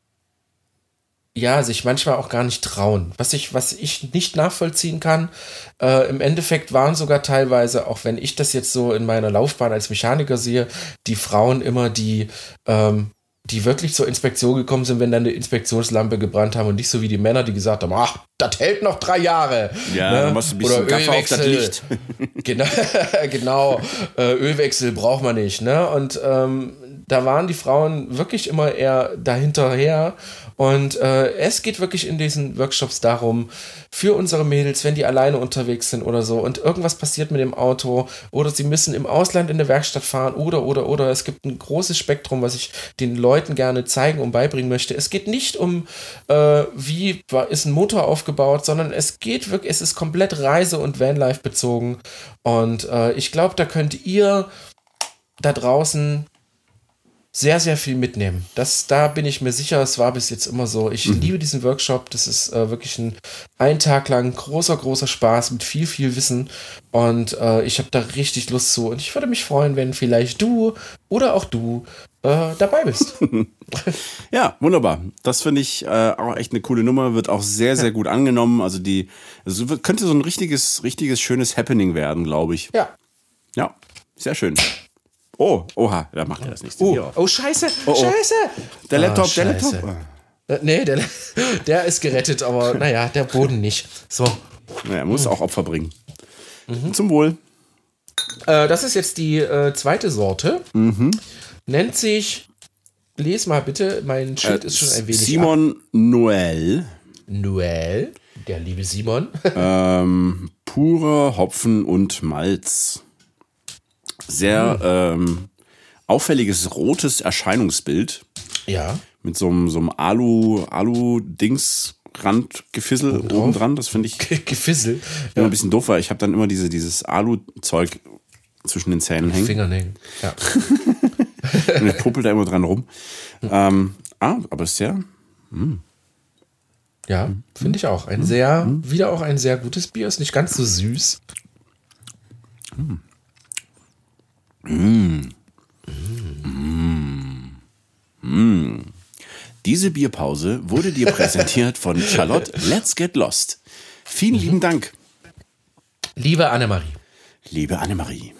ja, sich manchmal auch gar nicht trauen. Was ich, was ich nicht nachvollziehen kann, äh, im Endeffekt waren sogar teilweise, auch wenn ich das jetzt so in meiner Laufbahn als Mechaniker sehe, die Frauen immer die, ähm, die wirklich zur Inspektion gekommen sind, wenn dann eine Inspektionslampe gebrannt haben und nicht so wie die Männer, die gesagt haben, ach, das hält noch drei Jahre. Ja, Ne? dann machst du ein bisschen Oder Gaffer auf das Ölwechsel. Licht. genau, genau. Äh, Ölwechsel braucht man nicht, ne? Und ähm, da waren die Frauen wirklich immer eher dahinterher. Und äh, es geht wirklich in diesen Workshops darum, für unsere Mädels, wenn die alleine unterwegs sind oder so und irgendwas passiert mit dem Auto oder sie müssen im Ausland in der Werkstatt fahren oder, oder, oder. Es gibt ein großes Spektrum, was ich den Leuten gerne zeigen und beibringen möchte. Es geht nicht um, äh, wie ist ein Motor aufgebaut, sondern es geht wirklich, es ist komplett Reise- und Vanlife bezogen. Und äh, ich glaube, da könnt ihr da draußen sehr, sehr viel mitnehmen. Das, da bin ich mir sicher, es war bis jetzt immer so. Ich liebe diesen Workshop. Das ist äh, wirklich ein, ein Tag lang großer, großer Spaß mit viel, viel Wissen. Und äh, ich habe da richtig Lust zu. Und ich würde mich freuen, wenn vielleicht du oder auch du äh, dabei bist. Ja, wunderbar. Das finde ich äh, auch echt eine coole Nummer. Wird auch sehr, sehr gut angenommen. Also die, also könnte so ein richtiges, richtiges, schönes Happening werden, glaube ich. ja. Ja, sehr schön. Oh, oha, da macht er das nächste Oh, oh, scheiße, oh. scheiße. Der Laptop, Ah, der scheiße. Laptop. Äh, nee, der, der ist gerettet, aber naja, der Boden nicht. So. Naja, er muss auch Opfer bringen. Zum Wohl. Äh, das ist jetzt die äh, zweite Sorte. Nennt sich, les mal bitte, mein Schild ist schon ein wenig ab. Simon Noel. Noel, der liebe Simon. Ähm, purer Hopfen und Malz. Sehr ähm, auffälliges rotes Erscheinungsbild ja. mit so einem, so einem Alu, Alu-Dings-Randgefissel oben dran. Das finde ich Gefissel. immer ein bisschen doof, weil ich habe dann immer diese, dieses Alu-Zeug zwischen den Zähnen hängen. Fingernägel. Ja. Und ich puppel da immer dran rum. Ähm, ah, aber ist ja. Hm. Ja, finde ich auch. Ein sehr, wieder auch ein sehr gutes Bier. Ist nicht ganz so süß. Diese Bierpause wurde dir präsentiert von Charlotte Let's Get Lost. Vielen lieben Dank, Liebe Annemarie. liebe Annemarie.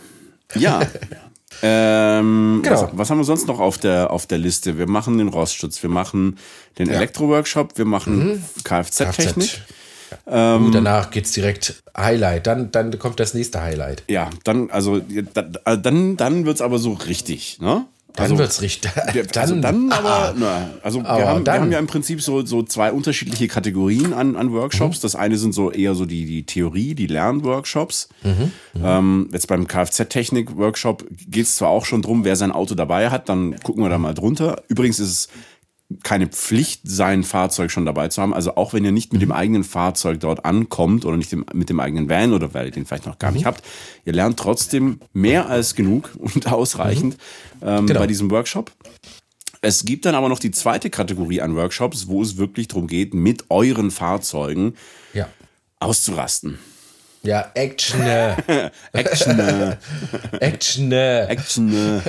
Ja. ähm, Genau. was, was haben wir sonst noch auf der, auf der Liste? Wir machen den Rostschutz, wir machen den Elektroworkshop, wir machen Kfz-Technik. Kfz. Uh, danach geht's direkt Highlight. Dann, dann kommt das nächste Highlight. Ja, dann, also, da- dann, dann wird's aber so richtig, ne? Dann also, wird's richtig. Wir, also dann aber, na, also wir, Aber haben, wir dann- haben ja im Prinzip so, so zwei unterschiedliche Kategorien an, an Workshops. Das eine sind so eher so die, die Theorie, die Lernworkshops. Ähm, jetzt beim Kfz-Technik-Workshop geht es zwar auch schon drum, wer sein Auto dabei hat, dann gucken wir da mal drunter. Übrigens ist es keine Pflicht, sein Fahrzeug schon dabei zu haben. Also auch wenn ihr nicht mit dem eigenen Fahrzeug dort ankommt oder nicht mit dem eigenen Van oder weil ihr den vielleicht noch gar nicht habt, ihr lernt trotzdem mehr als genug und ausreichend ähm, Genau. bei diesem Workshop. Es gibt dann aber noch die zweite Kategorie an Workshops, wo es wirklich darum geht, mit euren Fahrzeugen Ja. auszurasten. Ja, Action. Action, Action. Action.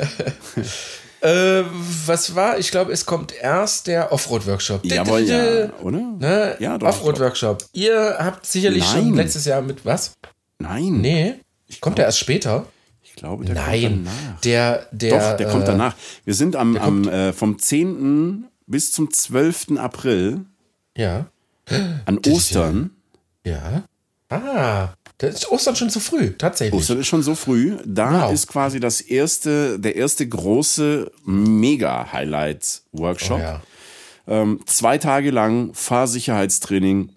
Äh. Was war? Ich glaube, es kommt erst der Offroad-Workshop. Jawohl, ja, oder? Ne? Ja, doch, Offroad-Workshop. Ihr habt sicherlich schon Nein. letztes Jahr mit was? Nein. Nee. Kommt der erst später? Ich glaube, der kommt Nein. danach. Der, der. Doch, der kommt äh, danach. Wir sind am, am äh, vom 10. bis zum 12. April Ja. an Ostern. Ja. Ah. Das ist Ostern schon zu früh, tatsächlich. Ostern ist schon so früh. Da Wow. ist quasi das erste, der erste große Mega-Highlight-Workshop. Oh, ja. ähm, zwei Tage lang Fahrsicherheitstraining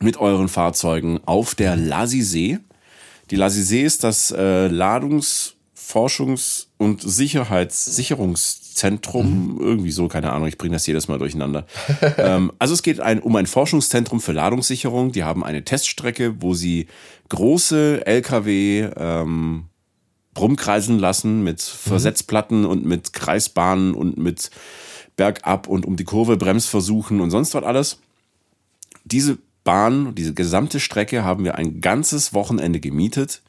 mit euren Fahrzeugen auf der Lasisee. Die Lasisee ist das äh, Ladungs-, Forschungs- und Sicherheits Sicherungszentrum, irgendwie so, keine Ahnung, ich bringe das jedes Mal durcheinander. ähm, also es geht ein, um ein Forschungszentrum für Ladungssicherung. Die haben eine Teststrecke, wo sie große Lkw ähm, rumkreisen lassen mit Versetzplatten und mit Kreisbahnen und mit bergab und um die Kurve Bremsversuchen und sonst was alles. Diese Bahn, diese gesamte Strecke haben wir ein ganzes Wochenende gemietet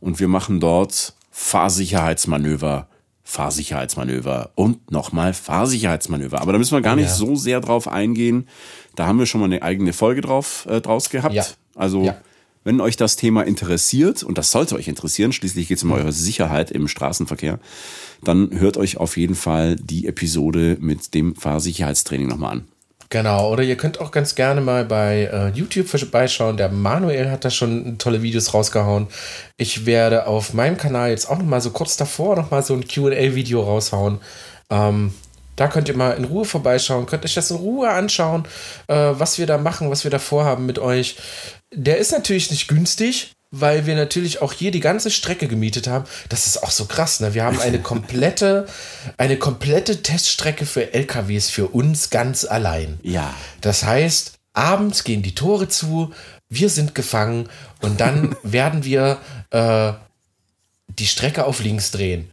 und wir machen dort Fahrsicherheitsmanöver, Fahrsicherheitsmanöver und nochmal Fahrsicherheitsmanöver. Aber da müssen wir gar nicht Ja. so sehr drauf eingehen. Da haben wir schon mal eine eigene Folge drauf, äh, draus gehabt. Ja. Also Ja. wenn euch das Thema interessiert, und das sollte euch interessieren, schließlich geht es um eure Sicherheit im Straßenverkehr, dann hört euch auf jeden Fall die Episode mit dem Fahrsicherheitstraining nochmal an. Genau, oder ihr könnt auch ganz gerne mal bei äh, YouTube vorbeischauen. Der Manuel hat da schon tolle Videos rausgehauen. Ich werde auf meinem Kanal jetzt auch noch mal so kurz davor noch mal so ein Q&A-Video raushauen. Ähm, da könnt ihr mal in Ruhe vorbeischauen, könnt euch das in Ruhe anschauen, äh, was wir da machen, was wir da vorhaben mit euch. Der ist natürlich nicht günstig, weil wir natürlich auch hier die ganze Strecke gemietet haben. Das ist auch so krass, ne? Wir haben eine komplette, eine komplette Teststrecke für LKWs für uns ganz allein. Ja. Das heißt, abends gehen die Tore zu, wir sind gefangen und dann werden wir äh, die Strecke auf links drehen.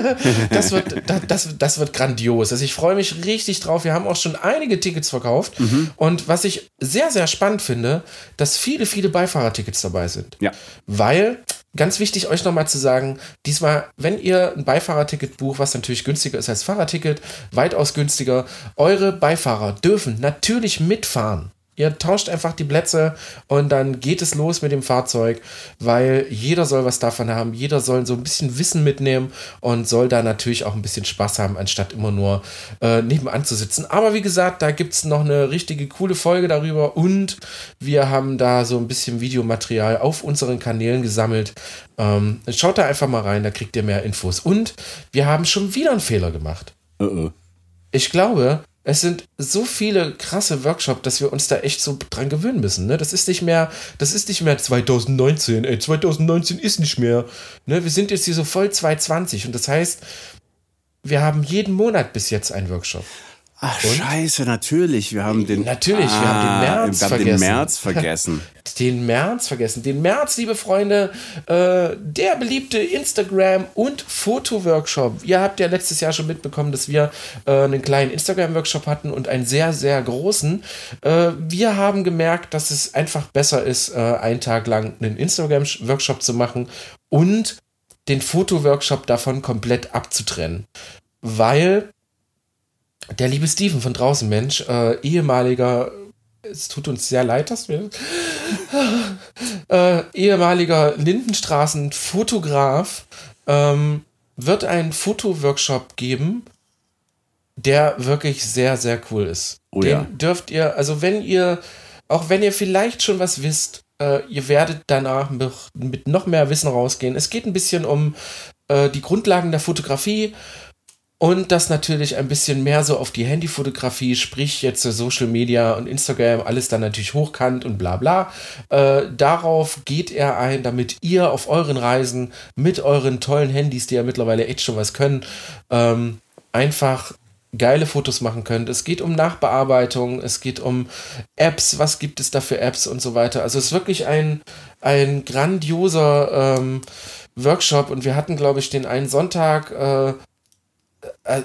das, wird, das, das, das wird grandios. Also ich freue mich richtig drauf. Wir haben auch schon einige Tickets verkauft. Und was ich sehr, sehr spannend finde, dass viele, viele Beifahrertickets dabei sind. Ja. Weil, ganz wichtig, euch nochmal zu sagen, diesmal, wenn ihr ein Beifahrerticket bucht, was natürlich günstiger ist als Fahrerticket, weitaus günstiger, eure Beifahrer dürfen natürlich mitfahren. Ihr tauscht einfach die Plätze und dann geht es los mit dem Fahrzeug, weil jeder soll was davon haben, jeder soll so ein bisschen Wissen mitnehmen und soll da natürlich auch ein bisschen Spaß haben, anstatt immer nur äh, nebenan zu sitzen. Aber wie gesagt, da gibt es noch eine richtige coole Folge darüber und wir haben da so ein bisschen Videomaterial auf unseren Kanälen gesammelt. Ähm, schaut da einfach mal rein, da kriegt ihr mehr Infos. Und wir haben schon wieder einen Fehler gemacht Äh, äh. ich glaube, es sind so viele krasse Workshops, dass wir uns da echt so dran gewöhnen müssen. Ne? Das ist nicht mehr, das ist nicht mehr 2019. Ey, 2019 ist nicht mehr. Ne? Wir sind jetzt hier so voll 2020 und das heißt, wir haben jeden Monat bis jetzt einen Workshop. Ach, und? scheiße, natürlich. Wir haben den. Natürlich, ah, wir haben den ah, März vergessen. Den März vergessen. den März vergessen. Den März, liebe Freunde, äh, der beliebte Instagram- und Fotoworkshop. Ihr habt ja letztes Jahr schon mitbekommen, dass wir äh, einen kleinen Instagram-Workshop hatten und einen sehr, sehr großen. Äh, wir haben gemerkt, dass es einfach besser ist, äh, einen Tag lang einen Instagram-Workshop zu machen und den Fotoworkshop davon komplett abzutrennen. Weil der liebe Steven von draußen Mensch, äh, ehemaliger, es tut uns sehr leid, dass wir, äh, ehemaliger Lindenstraßen-Fotograf, ähm, wird einen Fotoworkshop geben, der wirklich sehr, sehr cool ist. Oh, Den ja. dürft ihr, also wenn ihr, auch wenn ihr vielleicht schon was wisst, äh, ihr werdet danach mit noch mehr Wissen rausgehen. Es geht ein bisschen um äh, die Grundlagen der Fotografie, und das natürlich ein bisschen mehr so auf die Handyfotografie, sprich jetzt Social Media und Instagram, alles dann natürlich hochkant und bla bla. Äh, darauf geht er ein, damit ihr auf euren Reisen mit euren tollen Handys, die ja mittlerweile echt schon was können, ähm, einfach geile Fotos machen könnt. Es geht um Nachbearbeitung, es geht um Apps, was gibt es da für Apps und so weiter. Also es ist wirklich ein, ein grandioser ähm, Workshop und wir hatten, glaube ich, den einen Sonntag äh,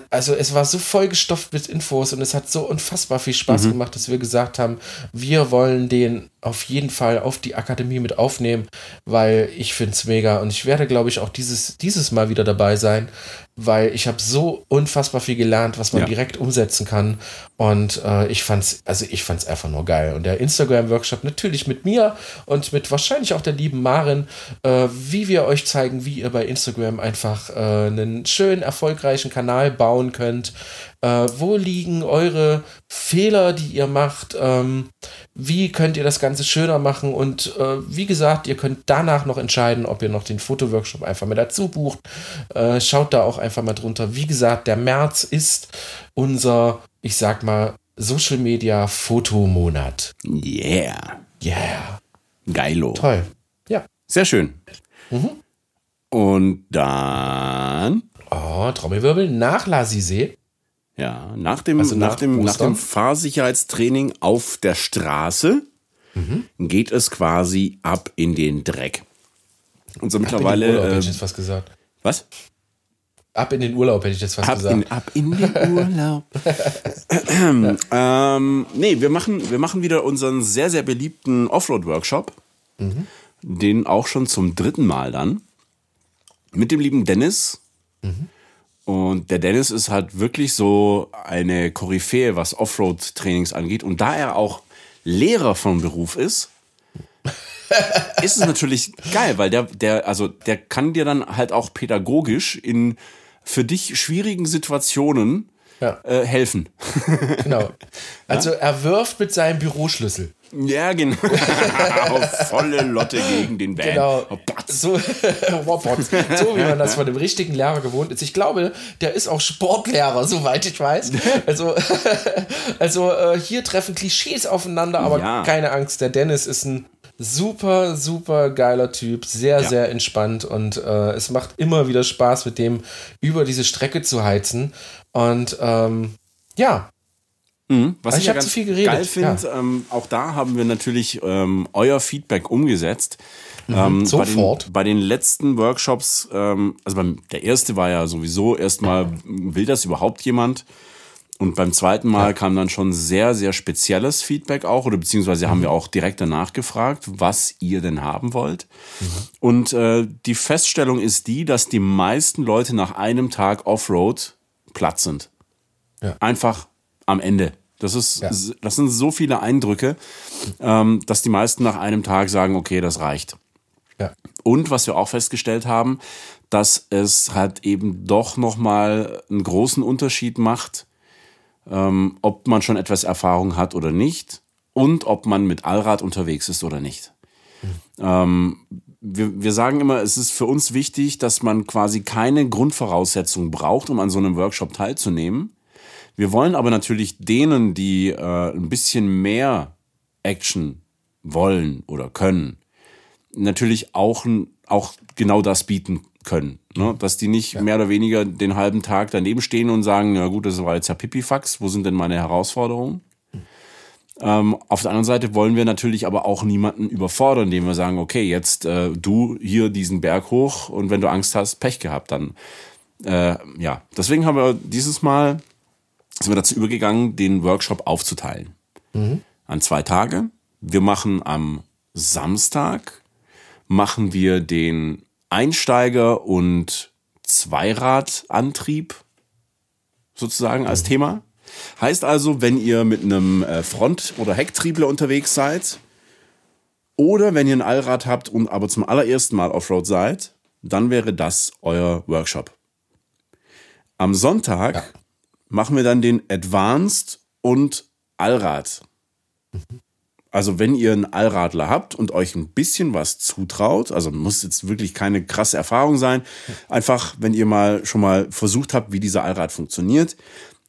also es war so vollgestopft mit Infos und es hat so unfassbar viel Spaß mhm. gemacht, dass wir gesagt haben, wir wollen den auf jeden Fall auf die Akademie mit aufnehmen, weil ich finde es mega und ich werde, glaube ich, auch dieses, dieses Mal wieder dabei sein, weil ich habe so unfassbar viel gelernt, was man ja. direkt umsetzen kann. Und äh, ich fand's, also ich fand's einfach nur geil. Und der Instagram-Workshop natürlich mit mir und mit wahrscheinlich auch der lieben Marin, äh, wie wir euch zeigen, wie ihr bei Instagram einfach äh, einen schönen, erfolgreichen Kanal bauen könnt, äh, wo liegen eure Fehler, die ihr macht? Ähm, wie könnt ihr das Ganze schöner machen? Und äh, wie gesagt, ihr könnt danach noch entscheiden, ob ihr noch den Fotoworkshop einfach mal dazu bucht. Äh, schaut da auch einfach mal drunter. Wie gesagt, der März ist unser, ich sag mal, Social Media Fotomonat. Yeah. Yeah. Geilo. Toll. Ja. Sehr schön. Mhm. Und dann. Oh, Trommelwirbel nach Lasisee ja, nach dem, also nach, nach, dem, nach dem Fahrsicherheitstraining auf der Straße mhm. geht es quasi ab in den Dreck. Und so mittlerweile. Ab in den Urlaub, äh, hätte ich jetzt fast gesagt. Was? Ab in den Urlaub, hätte ich jetzt fast ab gesagt. In, ab in den Urlaub. ähm, nee, wir machen, wir machen wieder unseren sehr, sehr beliebten Offroad-Workshop. Mhm. Den auch schon zum dritten Mal dann. Mit dem lieben Dennis. Mhm. Und der Dennis ist halt wirklich so eine Koryphäe, was Offroad-Trainings angeht. Und da er auch Lehrer von Beruf ist, ist es natürlich geil, weil der, der, also der kann dir dann halt auch pädagogisch in für dich schwierigen Situationen ja. äh, helfen. Genau. Also ja? er wirft mit seinem Büroschlüssel. Ja, genau. Volle Lotte gegen den Van. Genau. Oh, so, so wie man das von dem richtigen Lehrer gewohnt ist. Ich glaube, der ist auch Sportlehrer, soweit ich weiß. Also, also äh, hier treffen Klischees aufeinander, aber ja. keine Angst, der Dennis ist ein super, super geiler Typ, sehr, ja. sehr entspannt und äh, es macht immer wieder Spaß, mit dem über diese Strecke zu heizen. Und ähm, ja, Mhm. Was ich, ich ja ganz geil finde, ja. ähm, auch da haben wir natürlich ähm, euer Feedback umgesetzt. Mhm, ähm, sofort. Bei den, bei den, letzten Workshops, ähm, also beim, der erste war ja sowieso erstmal, will das überhaupt jemand? Und beim zweiten Mal ja. kam dann schon sehr, sehr spezielles Feedback auch, oder beziehungsweise mhm. haben wir auch direkt danach gefragt, was ihr denn haben wollt. Mhm. Und äh, die Feststellung ist die, dass die meisten Leute nach einem Tag Offroad platt sind. Ja. Einfach am Ende. Das, ist, ja. das sind so viele Eindrücke, ähm, dass die meisten nach einem Tag sagen, okay, das reicht. Ja. Und was wir auch festgestellt haben, dass es halt eben doch nochmal einen großen Unterschied macht, ähm, ob man schon etwas Erfahrung hat oder nicht und ob man mit Allrad unterwegs ist oder nicht. Mhm. Ähm, wir, wir sagen immer, es ist für uns wichtig, dass man quasi keine Grundvoraussetzung braucht, um an so einem Workshop teilzunehmen. Wir wollen aber natürlich denen, die äh, ein bisschen mehr Action wollen oder können, natürlich auch, auch genau das bieten können. Ne? Dass die nicht ja. mehr oder weniger den halben Tag daneben stehen und sagen, ja gut, das war jetzt ja Pipifax, wo sind denn meine Herausforderungen? Ähm, auf der anderen Seite wollen wir natürlich aber auch niemanden überfordern, indem wir sagen, okay, jetzt äh, du hier diesen Berg hoch und wenn du Angst hast, Pech gehabt, dann äh, ja. Deswegen haben wir dieses Mal sind wir dazu übergegangen, den Workshop aufzuteilen. Mhm. An zwei Tage. Wir machen am Samstag machen wir den Einsteiger und Zweiradantrieb sozusagen als mhm. Thema. Heißt also, wenn ihr mit einem äh, Front- oder Hecktriebler unterwegs seid oder wenn ihr ein Allrad habt und aber zum allerersten Mal Offroad seid, dann wäre das euer Workshop. Am Sonntag ja. machen wir dann den Advanced und Allrad. Also wenn ihr einen Allradler habt und euch ein bisschen was zutraut, also muss jetzt wirklich keine krasse Erfahrung sein, einfach wenn ihr mal schon mal versucht habt, wie dieser Allrad funktioniert,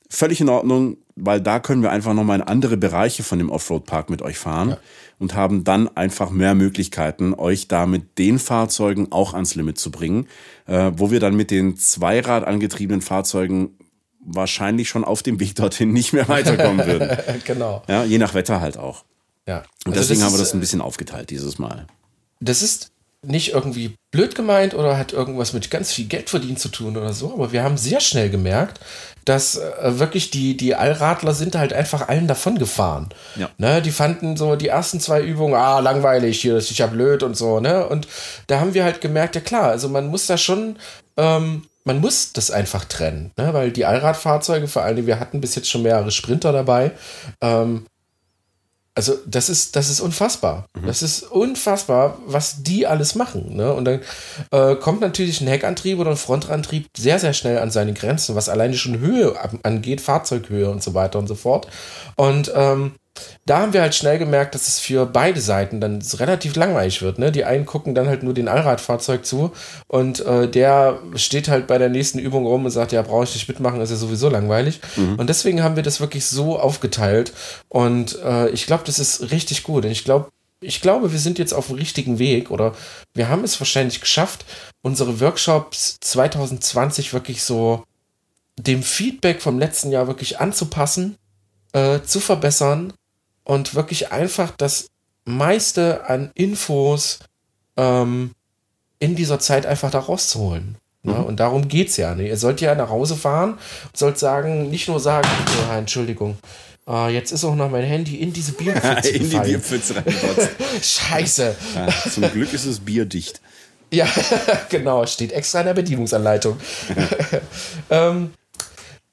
völlig in Ordnung, weil da können wir einfach nochmal in andere Bereiche von dem Offroad-Park mit euch fahren ja. und haben dann einfach mehr Möglichkeiten, euch da mit den Fahrzeugen auch ans Limit zu bringen, äh, wo wir dann mit den Zweirad angetriebenen Fahrzeugen wahrscheinlich schon auf dem Weg dorthin nicht mehr weiterkommen würden. genau. Ja, je nach Wetter halt auch. Ja. Und also deswegen haben wir das ein bisschen aufgeteilt dieses Mal. Das ist nicht irgendwie blöd gemeint oder hat irgendwas mit ganz viel Geld verdienen zu tun oder so, aber wir haben sehr schnell gemerkt, dass äh, wirklich die, die Allradler sind halt einfach allen davon gefahren. Ja. Ne, die fanden so die ersten zwei Übungen, ah, langweilig, hier ist ja blöd und so, ne? Und da haben wir halt gemerkt, ja klar, also man muss da schon, ähm, man muss das einfach trennen, ne? Weil die Allradfahrzeuge, vor allem, wir hatten bis jetzt schon mehrere Sprinter dabei, ähm, also das ist, das ist unfassbar. Mhm. Das ist unfassbar, was die alles machen. Ne? Und dann äh, kommt natürlich ein Heckantrieb oder ein Frontantrieb sehr, sehr schnell an seine Grenzen, was alleine schon Höhe angeht, Fahrzeughöhe und so weiter und so fort. Und ähm, da haben wir halt schnell gemerkt, dass es für beide Seiten dann relativ langweilig wird. Ne? Die einen gucken dann halt nur den Allradfahrzeug zu und äh, der steht halt bei der nächsten Übung rum und sagt, ja, brauche ich nicht mitmachen, ist ja sowieso langweilig. Mhm. Und deswegen haben wir das wirklich so aufgeteilt und äh, ich glaube, das ist richtig gut. Und ich glaube, ich glaube, wir sind jetzt auf dem richtigen Weg oder wir haben es wahrscheinlich geschafft, unsere Workshops 2020 wirklich so dem Feedback vom letzten Jahr wirklich anzupassen, äh, zu verbessern und wirklich einfach das meiste an Infos ähm, in dieser Zeit einfach da rauszuholen. Ne? Mhm. Und darum geht es ja. Ne? Ihr sollt ja nach Hause fahren und sollt sagen, nicht nur sagen, oh, Entschuldigung, Uh, jetzt ist auch noch mein Handy in diese Bierpfütze In die Bierpfütze reingepotzt. Scheiße. Ja, zum Glück ist es bierdicht. Ja, genau. Steht extra in der Bedienungsanleitung. ähm,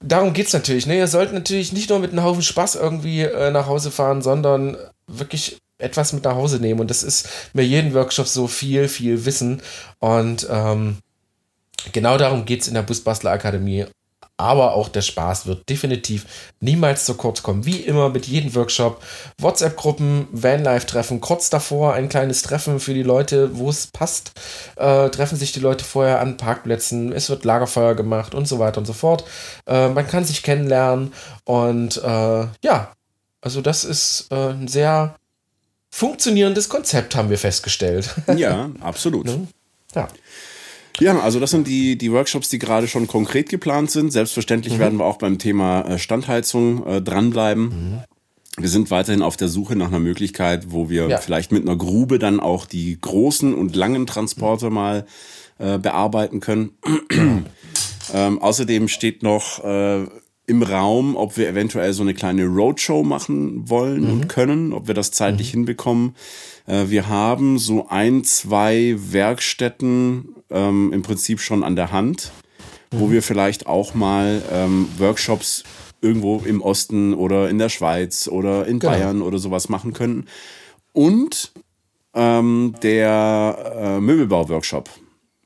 darum geht es natürlich. Ne? Ihr sollt natürlich nicht nur mit einem Haufen Spaß irgendwie äh, nach Hause fahren, sondern wirklich etwas mit nach Hause nehmen. Und das ist mir jeden Workshop so viel, viel Wissen. Und ähm, genau darum geht es in der Busbastler Akademie aber auch der Spaß wird definitiv niemals zu kurz kommen. Wie immer mit jedem Workshop, WhatsApp-Gruppen, Vanlife-Treffen, kurz davor ein kleines Treffen für die Leute, wo es passt. Äh, treffen sich die Leute vorher an Parkplätzen, es wird Lagerfeuer gemacht und so weiter und so fort. Äh, man kann sich kennenlernen und äh, ja, also das ist äh, ein sehr funktionierendes Konzept, haben wir festgestellt. Ja, absolut. ne? Ja. Ja, also das sind die, die Workshops, die gerade schon konkret geplant sind. Selbstverständlich mhm. werden wir auch beim Thema äh, Standheizung äh, dranbleiben. Mhm. Wir sind weiterhin auf der Suche nach einer Möglichkeit, wo wir ja. vielleicht mit einer Grube dann auch die großen und langen Transporter mhm. mal äh, bearbeiten können. ähm, außerdem steht noch äh, im Raum, ob wir eventuell so eine kleine Roadshow machen wollen und mhm. können, ob wir das zeitlich mhm. hinbekommen. Äh, wir haben so ein, zwei Werkstätten ähm, im Prinzip schon an der Hand, mhm. wo wir vielleicht auch mal ähm, Workshops irgendwo im Osten oder in der Schweiz oder in genau. Bayern oder sowas machen könnten. Und ähm, der äh, Möbelbau-Workshop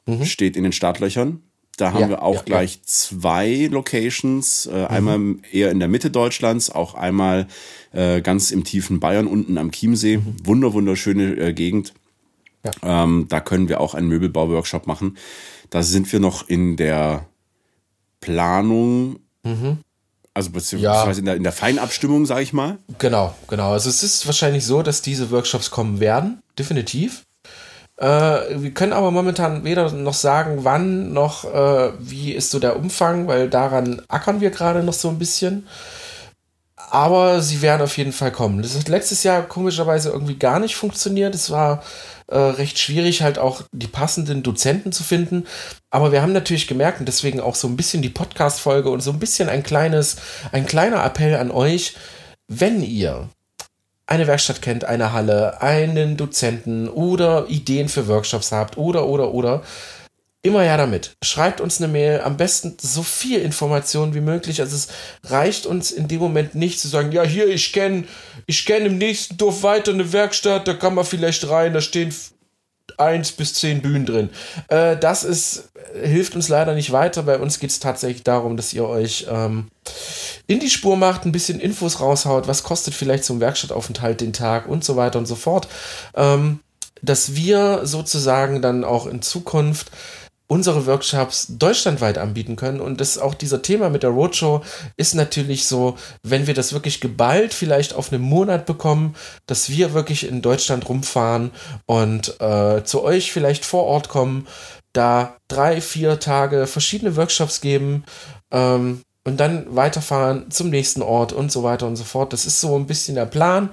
mhm. steht in den Startlöchern. Da haben ja, wir auch ja, gleich ja. zwei Locations. Äh, mhm. Einmal eher in der Mitte Deutschlands, auch einmal äh, ganz im tiefen Bayern unten am Chiemsee. Mhm. Wunder, wunderschöne äh, Gegend. Ähm, da können wir auch einen Möbelbau-Workshop machen. Da sind wir noch in der Planung. Mhm. Also beziehungsweise in, der, in der Feinabstimmung, sage ich mal. Genau, genau. Also es ist wahrscheinlich so, dass diese Workshops kommen werden, definitiv. Äh, wir können aber momentan weder noch sagen, wann noch, äh, wie ist so der Umfang, weil daran ackern wir gerade noch so ein bisschen. Aber sie werden auf jeden Fall kommen. Das hat letztes Jahr komischerweise irgendwie gar nicht funktioniert. Es war äh, recht schwierig, halt auch die passenden Dozenten zu finden. Aber wir haben natürlich gemerkt, und deswegen auch so ein bisschen die Podcast-Folge und so ein bisschen ein kleines, ein kleiner Appell an euch, wenn ihr eine Werkstatt kennt, eine Halle, einen Dozenten oder Ideen für Workshops habt oder, oder, oder, immer ja damit. Schreibt uns eine Mail, am besten so viel Informationen wie möglich. Also es reicht uns in dem Moment nicht zu sagen, ja, hier, ich kenne ich kenn im nächsten Dorf weiter eine Werkstatt, da kann man vielleicht rein, da stehen eins bis zehn Bühnen drin. Äh, das ist, hilft uns leider nicht weiter. Bei uns geht es tatsächlich darum, dass ihr euch ähm, in die Spur macht, ein bisschen Infos raushaut, was kostet vielleicht so ein Werkstattaufenthalt den Tag und so weiter und so fort. Ähm, dass wir sozusagen dann auch in Zukunft unsere Workshops deutschlandweit anbieten können. Und das auch dieser Thema mit der Roadshow ist natürlich so, wenn wir das wirklich geballt vielleicht auf einen Monat bekommen, dass wir wirklich in Deutschland rumfahren und äh, zu euch vielleicht vor Ort kommen, da drei, vier Tage verschiedene Workshops geben, ähm, und dann weiterfahren zum nächsten Ort und so weiter und so fort. Das ist so ein bisschen der Plan.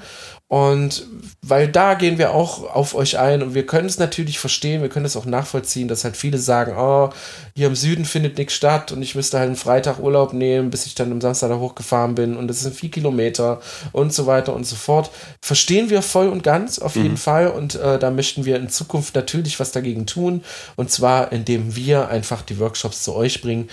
Und weil da gehen wir auch auf euch ein und wir können es natürlich verstehen, wir können es auch nachvollziehen, dass halt viele sagen, oh, hier im Süden findet nichts statt und ich müsste halt einen Freitag Urlaub nehmen, bis ich dann am Samstag da hochgefahren bin und das sind vier Kilometer und so weiter und so fort. Verstehen wir voll und ganz auf jeden mhm. Fall und äh, da möchten wir in Zukunft natürlich was dagegen tun und zwar indem wir einfach die Workshops zu euch bringen,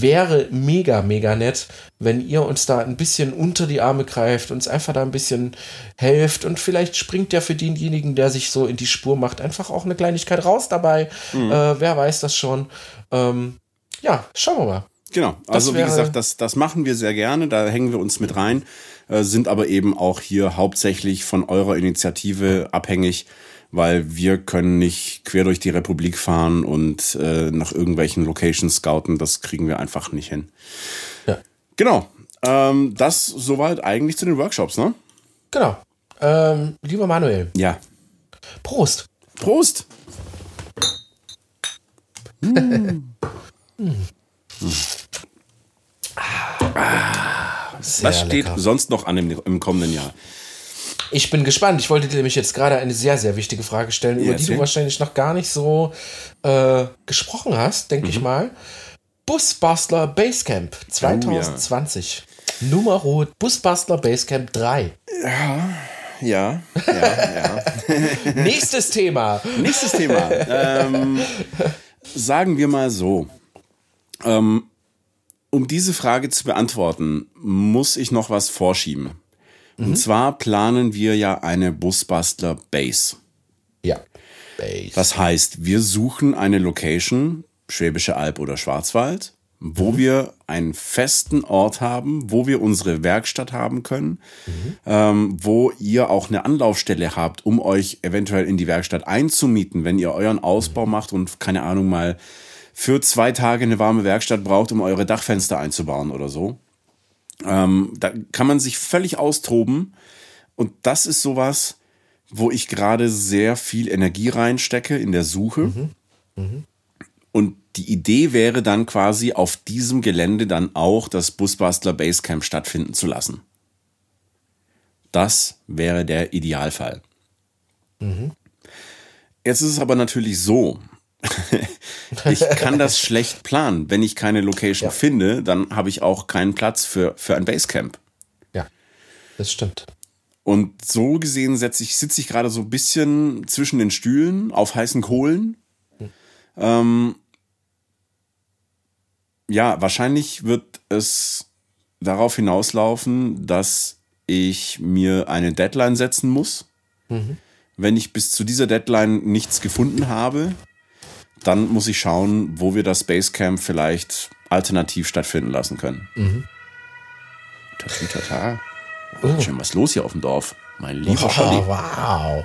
wäre mega, mega nett, wenn ihr uns da ein bisschen unter die Arme greift, uns einfach da ein bisschen helft und vielleicht springt ja für denjenigen, der sich so in die Spur macht, einfach auch eine Kleinigkeit raus dabei. Mhm. Äh, wer weiß das schon. Ähm, ja, schauen wir mal. Genau, also wie gesagt, das, das machen wir sehr gerne, da hängen wir uns mit rein, äh, sind aber eben auch hier hauptsächlich von eurer Initiative abhängig weil wir können nicht quer durch die Republik fahren und äh, nach irgendwelchen Locations scouten. Das kriegen wir einfach nicht hin. Ja. Genau. Ähm, das soweit eigentlich zu den Workshops, ne? Genau. Ähm, lieber Manuel. Ja. Prost. Prost. mm. mm. Ah, was steht lecker. sonst noch an im, im kommenden Jahr? Ich bin gespannt. Ich wollte dir nämlich jetzt gerade eine sehr, sehr wichtige Frage stellen, über die du wahrscheinlich noch gar nicht so äh, gesprochen hast, denke mhm. ich mal. Busbastler Basecamp 2020. Oh, ja. Numero Busbastler Basecamp 3. Ja. Ja, ja, ja. Nächstes Thema. Nächstes Thema. Ähm, sagen wir mal so. Ähm, um diese Frage zu beantworten, muss ich noch was vorschieben. Mhm. Und zwar planen wir ja eine Busbastler Base. Ja. Base. Das heißt, wir suchen eine Location, Schwäbische Alb oder Schwarzwald, wo mhm. wir einen festen Ort haben, wo wir unsere Werkstatt haben können, mhm. ähm, wo ihr auch eine Anlaufstelle habt, um euch eventuell in die Werkstatt einzumieten, wenn ihr euren Ausbau mhm. macht und keine Ahnung mal für zwei Tage eine warme Werkstatt braucht, um eure Dachfenster einzubauen oder so. Ähm, da kann man sich völlig austoben. Und das ist sowas, wo ich gerade sehr viel Energie reinstecke in der Suche. Mhm. Mhm. Und die Idee wäre dann quasi auf diesem Gelände dann auch das Busbastler Basecamp stattfinden zu lassen. Das wäre der Idealfall. Mhm. Jetzt ist es aber natürlich so, ich kann das schlecht planen. Wenn ich keine Location ja. finde, dann habe ich auch keinen Platz für, für ein Basecamp. Ja, das stimmt. Und so gesehen ich, sitze ich gerade so ein bisschen zwischen den Stühlen auf heißen Kohlen. Hm. Ähm, ja, wahrscheinlich wird es darauf hinauslaufen, dass ich mir eine Deadline setzen muss. Mhm. Wenn ich bis zu dieser Deadline nichts gefunden habe, dann muss ich schauen, wo wir das Basecamp vielleicht alternativ stattfinden lassen können. Mhm. Tata. Oh. Schön was los hier auf dem Dorf. Mein lieber wow, Wow.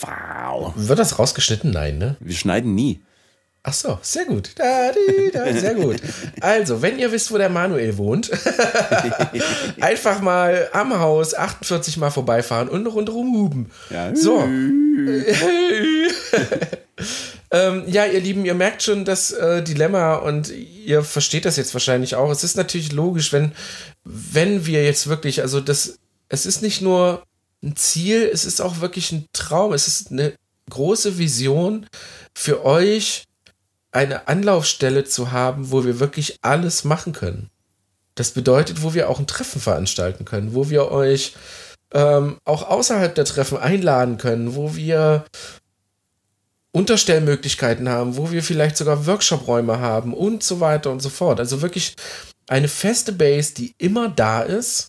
Wow. Wird das rausgeschnitten? Nein, ne? Wir schneiden nie. Ach so, sehr gut. Da, die, da, sehr gut. Also, wenn ihr wisst, wo der Manuel wohnt, einfach mal am Haus 48 Mal vorbeifahren und rundherum huben. Ja. So. Ähm, ja, ihr Lieben, ihr merkt schon das äh, Dilemma und ihr versteht das jetzt wahrscheinlich auch. Es ist natürlich logisch, wenn, wenn wir jetzt wirklich, also das, es ist nicht nur ein Ziel, es ist auch wirklich ein Traum, es ist eine große Vision für euch, eine Anlaufstelle zu haben, wo wir wirklich alles machen können. Das bedeutet, wo wir auch ein Treffen veranstalten können, wo wir euch ähm, auch außerhalb der Treffen einladen können, wo wir Unterstellmöglichkeiten haben, wo wir vielleicht sogar Workshop-Räume haben und so weiter und so fort. Also wirklich eine feste Base, die immer da ist,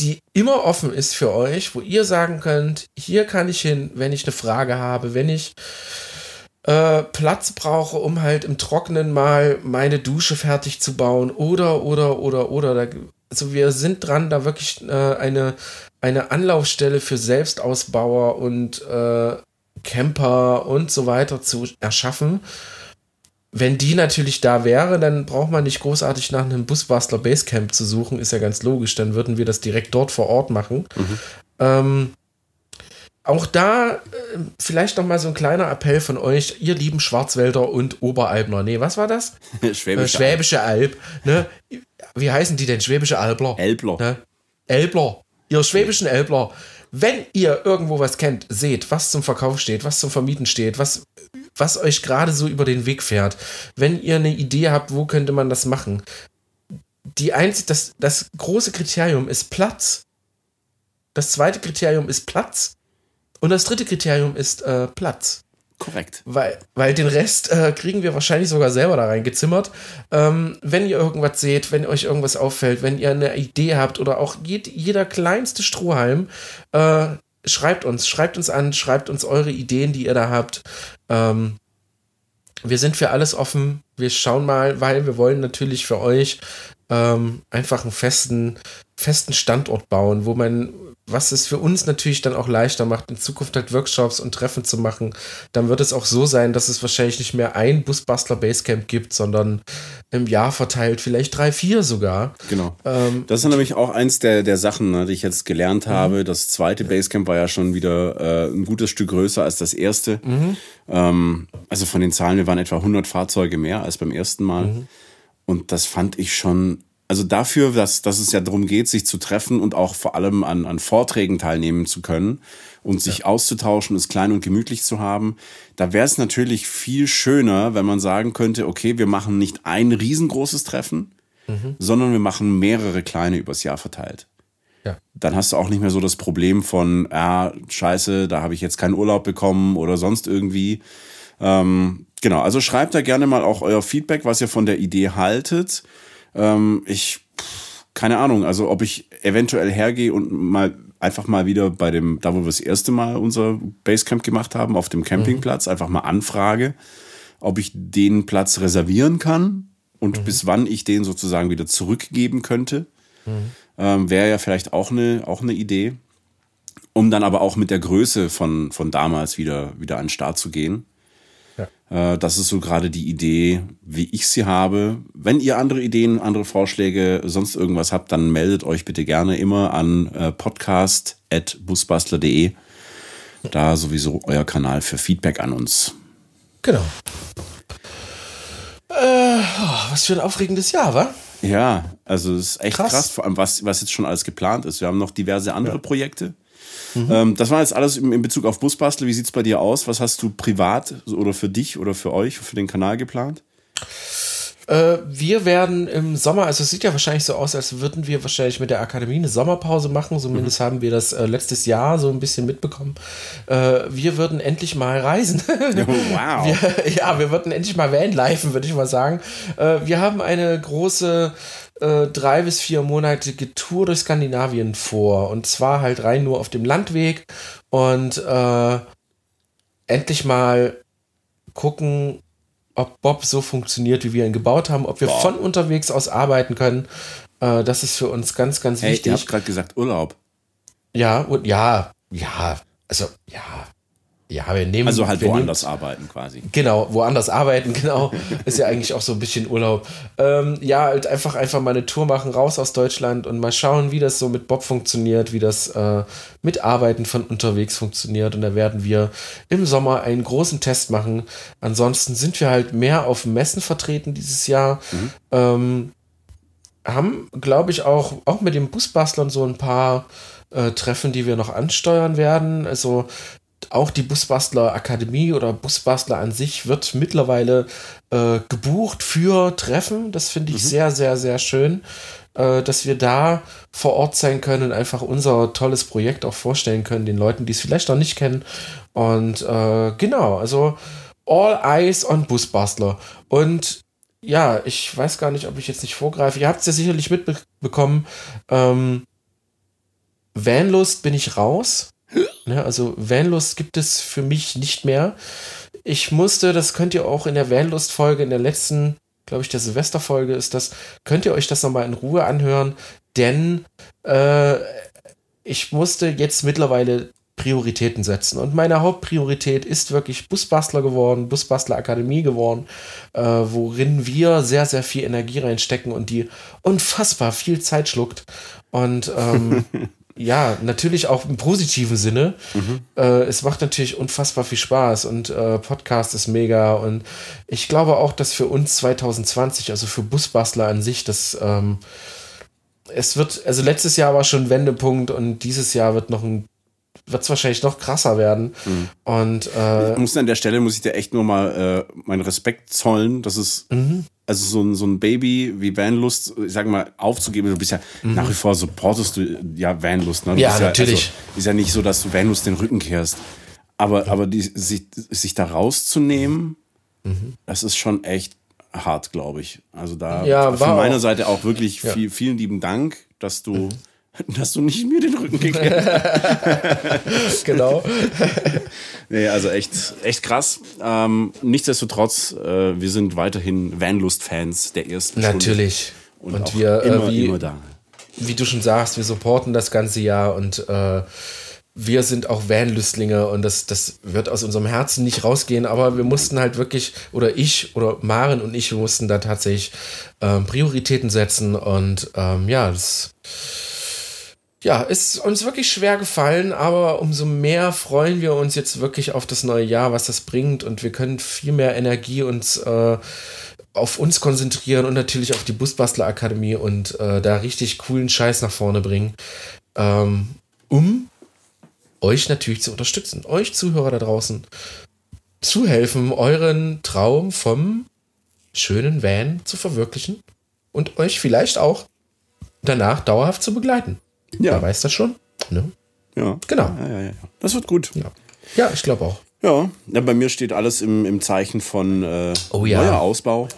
die immer offen ist für euch, wo ihr sagen könnt, hier kann ich hin, wenn ich eine Frage habe, wenn ich äh, Platz brauche, um halt im Trockenen mal meine Dusche fertig zu bauen oder, oder, oder, oder. Also wir sind dran, da wirklich äh, eine, eine Anlaufstelle für Selbstausbauer und äh, Camper und so weiter zu erschaffen. Wenn die natürlich da wäre, dann braucht man nicht großartig nach einem Busbastler Basecamp zu suchen, ist ja ganz logisch. Dann würden wir das direkt dort vor Ort machen. Mhm. Ähm, auch da äh, vielleicht noch mal so ein kleiner Appell von euch, ihr lieben Schwarzwälder und Oberalbner. Nee, was war das? Schwäbische, äh, Schwäbische Alb. Ne? Wie heißen die denn? Schwäbische Albler. Elbler. Ne? Elbler. Ihr schwäbischen Elbler. Wenn ihr irgendwo was kennt, seht, was zum Verkauf steht, was zum Vermieten steht, was, was euch gerade so über den Weg fährt, wenn ihr eine Idee habt, wo könnte man das machen, die einzig, das, das große Kriterium ist Platz. Das zweite Kriterium ist Platz. Und das dritte Kriterium ist äh, Platz. Korrekt. Weil, weil den Rest äh, kriegen wir wahrscheinlich sogar selber da reingezimmert. Ähm, wenn ihr irgendwas seht, wenn euch irgendwas auffällt, wenn ihr eine Idee habt oder auch jed jeder kleinste Strohhalm, äh, schreibt uns, schreibt uns an, schreibt uns eure Ideen, die ihr da habt. Ähm, wir sind für alles offen. Wir schauen mal, weil wir wollen natürlich für euch ähm, einfach einen festen, festen Standort bauen, wo man was es für uns natürlich dann auch leichter macht, in Zukunft halt Workshops und Treffen zu machen, dann wird es auch so sein, dass es wahrscheinlich nicht mehr ein Busbastler Basecamp gibt, sondern im Jahr verteilt vielleicht drei, vier sogar. Genau. Ähm, das ist nämlich auch eins der, der Sachen, ne, die ich jetzt gelernt mhm. habe. Mhm. Das zweite Basecamp war ja schon wieder äh, ein gutes Stück größer als das erste. Mhm. Ähm, also von den Zahlen, wir waren etwa 100 Fahrzeuge mehr als beim ersten Mal. Mhm. Und das fand ich schon also dafür, dass, dass es ja darum geht, sich zu treffen und auch vor allem an, an Vorträgen teilnehmen zu können und sich ja. auszutauschen, es klein und gemütlich zu haben, da wäre es natürlich viel schöner, wenn man sagen könnte, okay, wir machen nicht ein riesengroßes Treffen, mhm. sondern wir machen mehrere kleine übers Jahr verteilt. Ja. Dann hast du auch nicht mehr so das Problem von, ja, scheiße, da habe ich jetzt keinen Urlaub bekommen oder sonst irgendwie. Ähm, genau, also schreibt da gerne mal auch euer Feedback, was ihr von der Idee haltet. Ähm, ich, keine Ahnung, also ob ich eventuell hergehe und mal einfach mal wieder bei dem, da wo wir das erste Mal unser Basecamp gemacht haben, auf dem Campingplatz, mhm. einfach mal anfrage, ob ich den Platz reservieren kann und mhm. bis wann ich den sozusagen wieder zurückgeben könnte. Mhm. Ähm, Wäre ja vielleicht auch eine, auch eine Idee. Um dann aber auch mit der Größe von, von damals wieder, wieder an den Start zu gehen. Äh, das ist so gerade die Idee, wie ich sie habe. Wenn ihr andere Ideen, andere Vorschläge, sonst irgendwas habt, dann meldet euch bitte gerne immer an äh, podcast.busbastler.de. Da sowieso euer Kanal für Feedback an uns. Genau. Äh, oh, was für ein aufregendes Jahr, wa? Ja, also es ist echt krass, krass vor allem was, was jetzt schon alles geplant ist. Wir haben noch diverse andere ja. Projekte. Mhm. Ähm, das war jetzt alles in Bezug auf Busbastel. Wie sieht es bei dir aus? Was hast du privat oder für dich oder für euch, für den Kanal geplant? Äh, wir werden im Sommer, also es sieht ja wahrscheinlich so aus, als würden wir wahrscheinlich mit der Akademie eine Sommerpause machen. Zumindest mhm. haben wir das äh, letztes Jahr so ein bisschen mitbekommen. Äh, wir würden endlich mal reisen. Oh, wow. Wir, ja, wir würden endlich mal vanlifen, würde ich mal sagen. Äh, wir haben eine große äh, drei bis vier monatige Tour durch Skandinavien vor. Und zwar halt rein nur auf dem Landweg und äh, endlich mal gucken, ob Bob so funktioniert, wie wir ihn gebaut haben, ob wir Boah. von unterwegs aus arbeiten können. Äh, das ist für uns ganz, ganz hey, wichtig. Ihr habt gerade gesagt Urlaub. Ja, und ja, ja, also ja. Ja, wir nehmen. Also halt woanders nehmen, arbeiten quasi. Genau, woanders arbeiten, genau. Ist ja eigentlich auch so ein bisschen Urlaub. Ähm, ja, halt einfach, einfach mal eine Tour machen, raus aus Deutschland und mal schauen, wie das so mit Bob funktioniert, wie das äh, mit Arbeiten von unterwegs funktioniert. Und da werden wir im Sommer einen großen Test machen. Ansonsten sind wir halt mehr auf Messen vertreten dieses Jahr. Mhm. Ähm, haben, glaube ich, auch, auch mit dem Busbastlern so ein paar äh, Treffen, die wir noch ansteuern werden. Also auch die Busbastler Akademie oder Busbastler an sich wird mittlerweile äh, gebucht für Treffen. Das finde ich mhm. sehr, sehr, sehr schön, äh, dass wir da vor Ort sein können und einfach unser tolles Projekt auch vorstellen können, den Leuten, die es vielleicht noch nicht kennen. Und äh, genau, also All Eyes on Busbastler. Und ja, ich weiß gar nicht, ob ich jetzt nicht vorgreife. Ihr habt es ja sicherlich mitbekommen. Ähm, Vanlust bin ich raus. Ja, also Vanlust gibt es für mich nicht mehr. Ich musste, das könnt ihr auch in der Vanlust-Folge, in der letzten, glaube ich, der Silvesterfolge ist das, könnt ihr euch das nochmal in Ruhe anhören, denn äh, ich musste jetzt mittlerweile Prioritäten setzen. Und meine Hauptpriorität ist wirklich Busbastler geworden, Busbastler Akademie geworden, äh, worin wir sehr, sehr viel Energie reinstecken und die unfassbar viel Zeit schluckt. Und ähm, ja, natürlich auch im positiven Sinne. Mhm. Äh, es macht natürlich unfassbar viel Spaß und äh, Podcast ist mega. Und ich glaube auch, dass für uns 2020, also für Busbastler an sich, das ähm, es wird, also letztes Jahr war schon ein Wendepunkt und dieses Jahr wird noch ein wird es wahrscheinlich noch krasser werden. Mhm. Und äh, ich muss an der Stelle muss ich dir echt nur mal äh, meinen Respekt zollen. Das ist mhm also so ein, so ein Baby wie Vanlust, ich sag mal, aufzugeben, du bist ja mhm. nach wie vor supportest du ja Vanlust. Ne? ja, ja, natürlich. Also, ist ja nicht so, dass du Vanlust den Rücken kehrst. Aber, aber die, sich, sich da rauszunehmen, mhm. das ist schon echt hart, glaube ich. Also da ja, von meiner auch. Seite auch wirklich ja. viel, vielen lieben Dank, dass du. Dass du nicht mir den Rücken gekehrt hast. genau. nee, also echt, echt krass. Ähm, nichtsdestotrotz, äh, wir sind weiterhin Vanlust-Fans der ersten Natürlich. Stunde. Und, und wir, äh, immer, äh, wie, immer da. Wie du schon sagst, wir supporten das ganze Jahr und äh, wir sind auch Vanlüstlinge und das, das wird aus unserem Herzen nicht rausgehen, aber wir mussten halt wirklich, oder ich oder Maren und ich, wir mussten da tatsächlich ähm, Prioritäten setzen und ähm, ja, das ja, ist uns wirklich schwer gefallen, aber umso mehr freuen wir uns jetzt wirklich auf das neue Jahr, was das bringt und wir können viel mehr Energie uns äh, auf uns konzentrieren und natürlich auf die Busbastler Akademie und äh, da richtig coolen Scheiß nach vorne bringen, ähm, um euch natürlich zu unterstützen, euch Zuhörer da draußen zu helfen, euren Traum vom schönen Van zu verwirklichen und euch vielleicht auch danach dauerhaft zu begleiten. Ja. Wer weiß das schon? Ne? Ja. Genau. Ja, ja, ja. Das wird gut. Ja, ja ich glaube auch. Ja. ja, bei mir steht alles im, im Zeichen von äh, oh, ja. neuer Ausbau.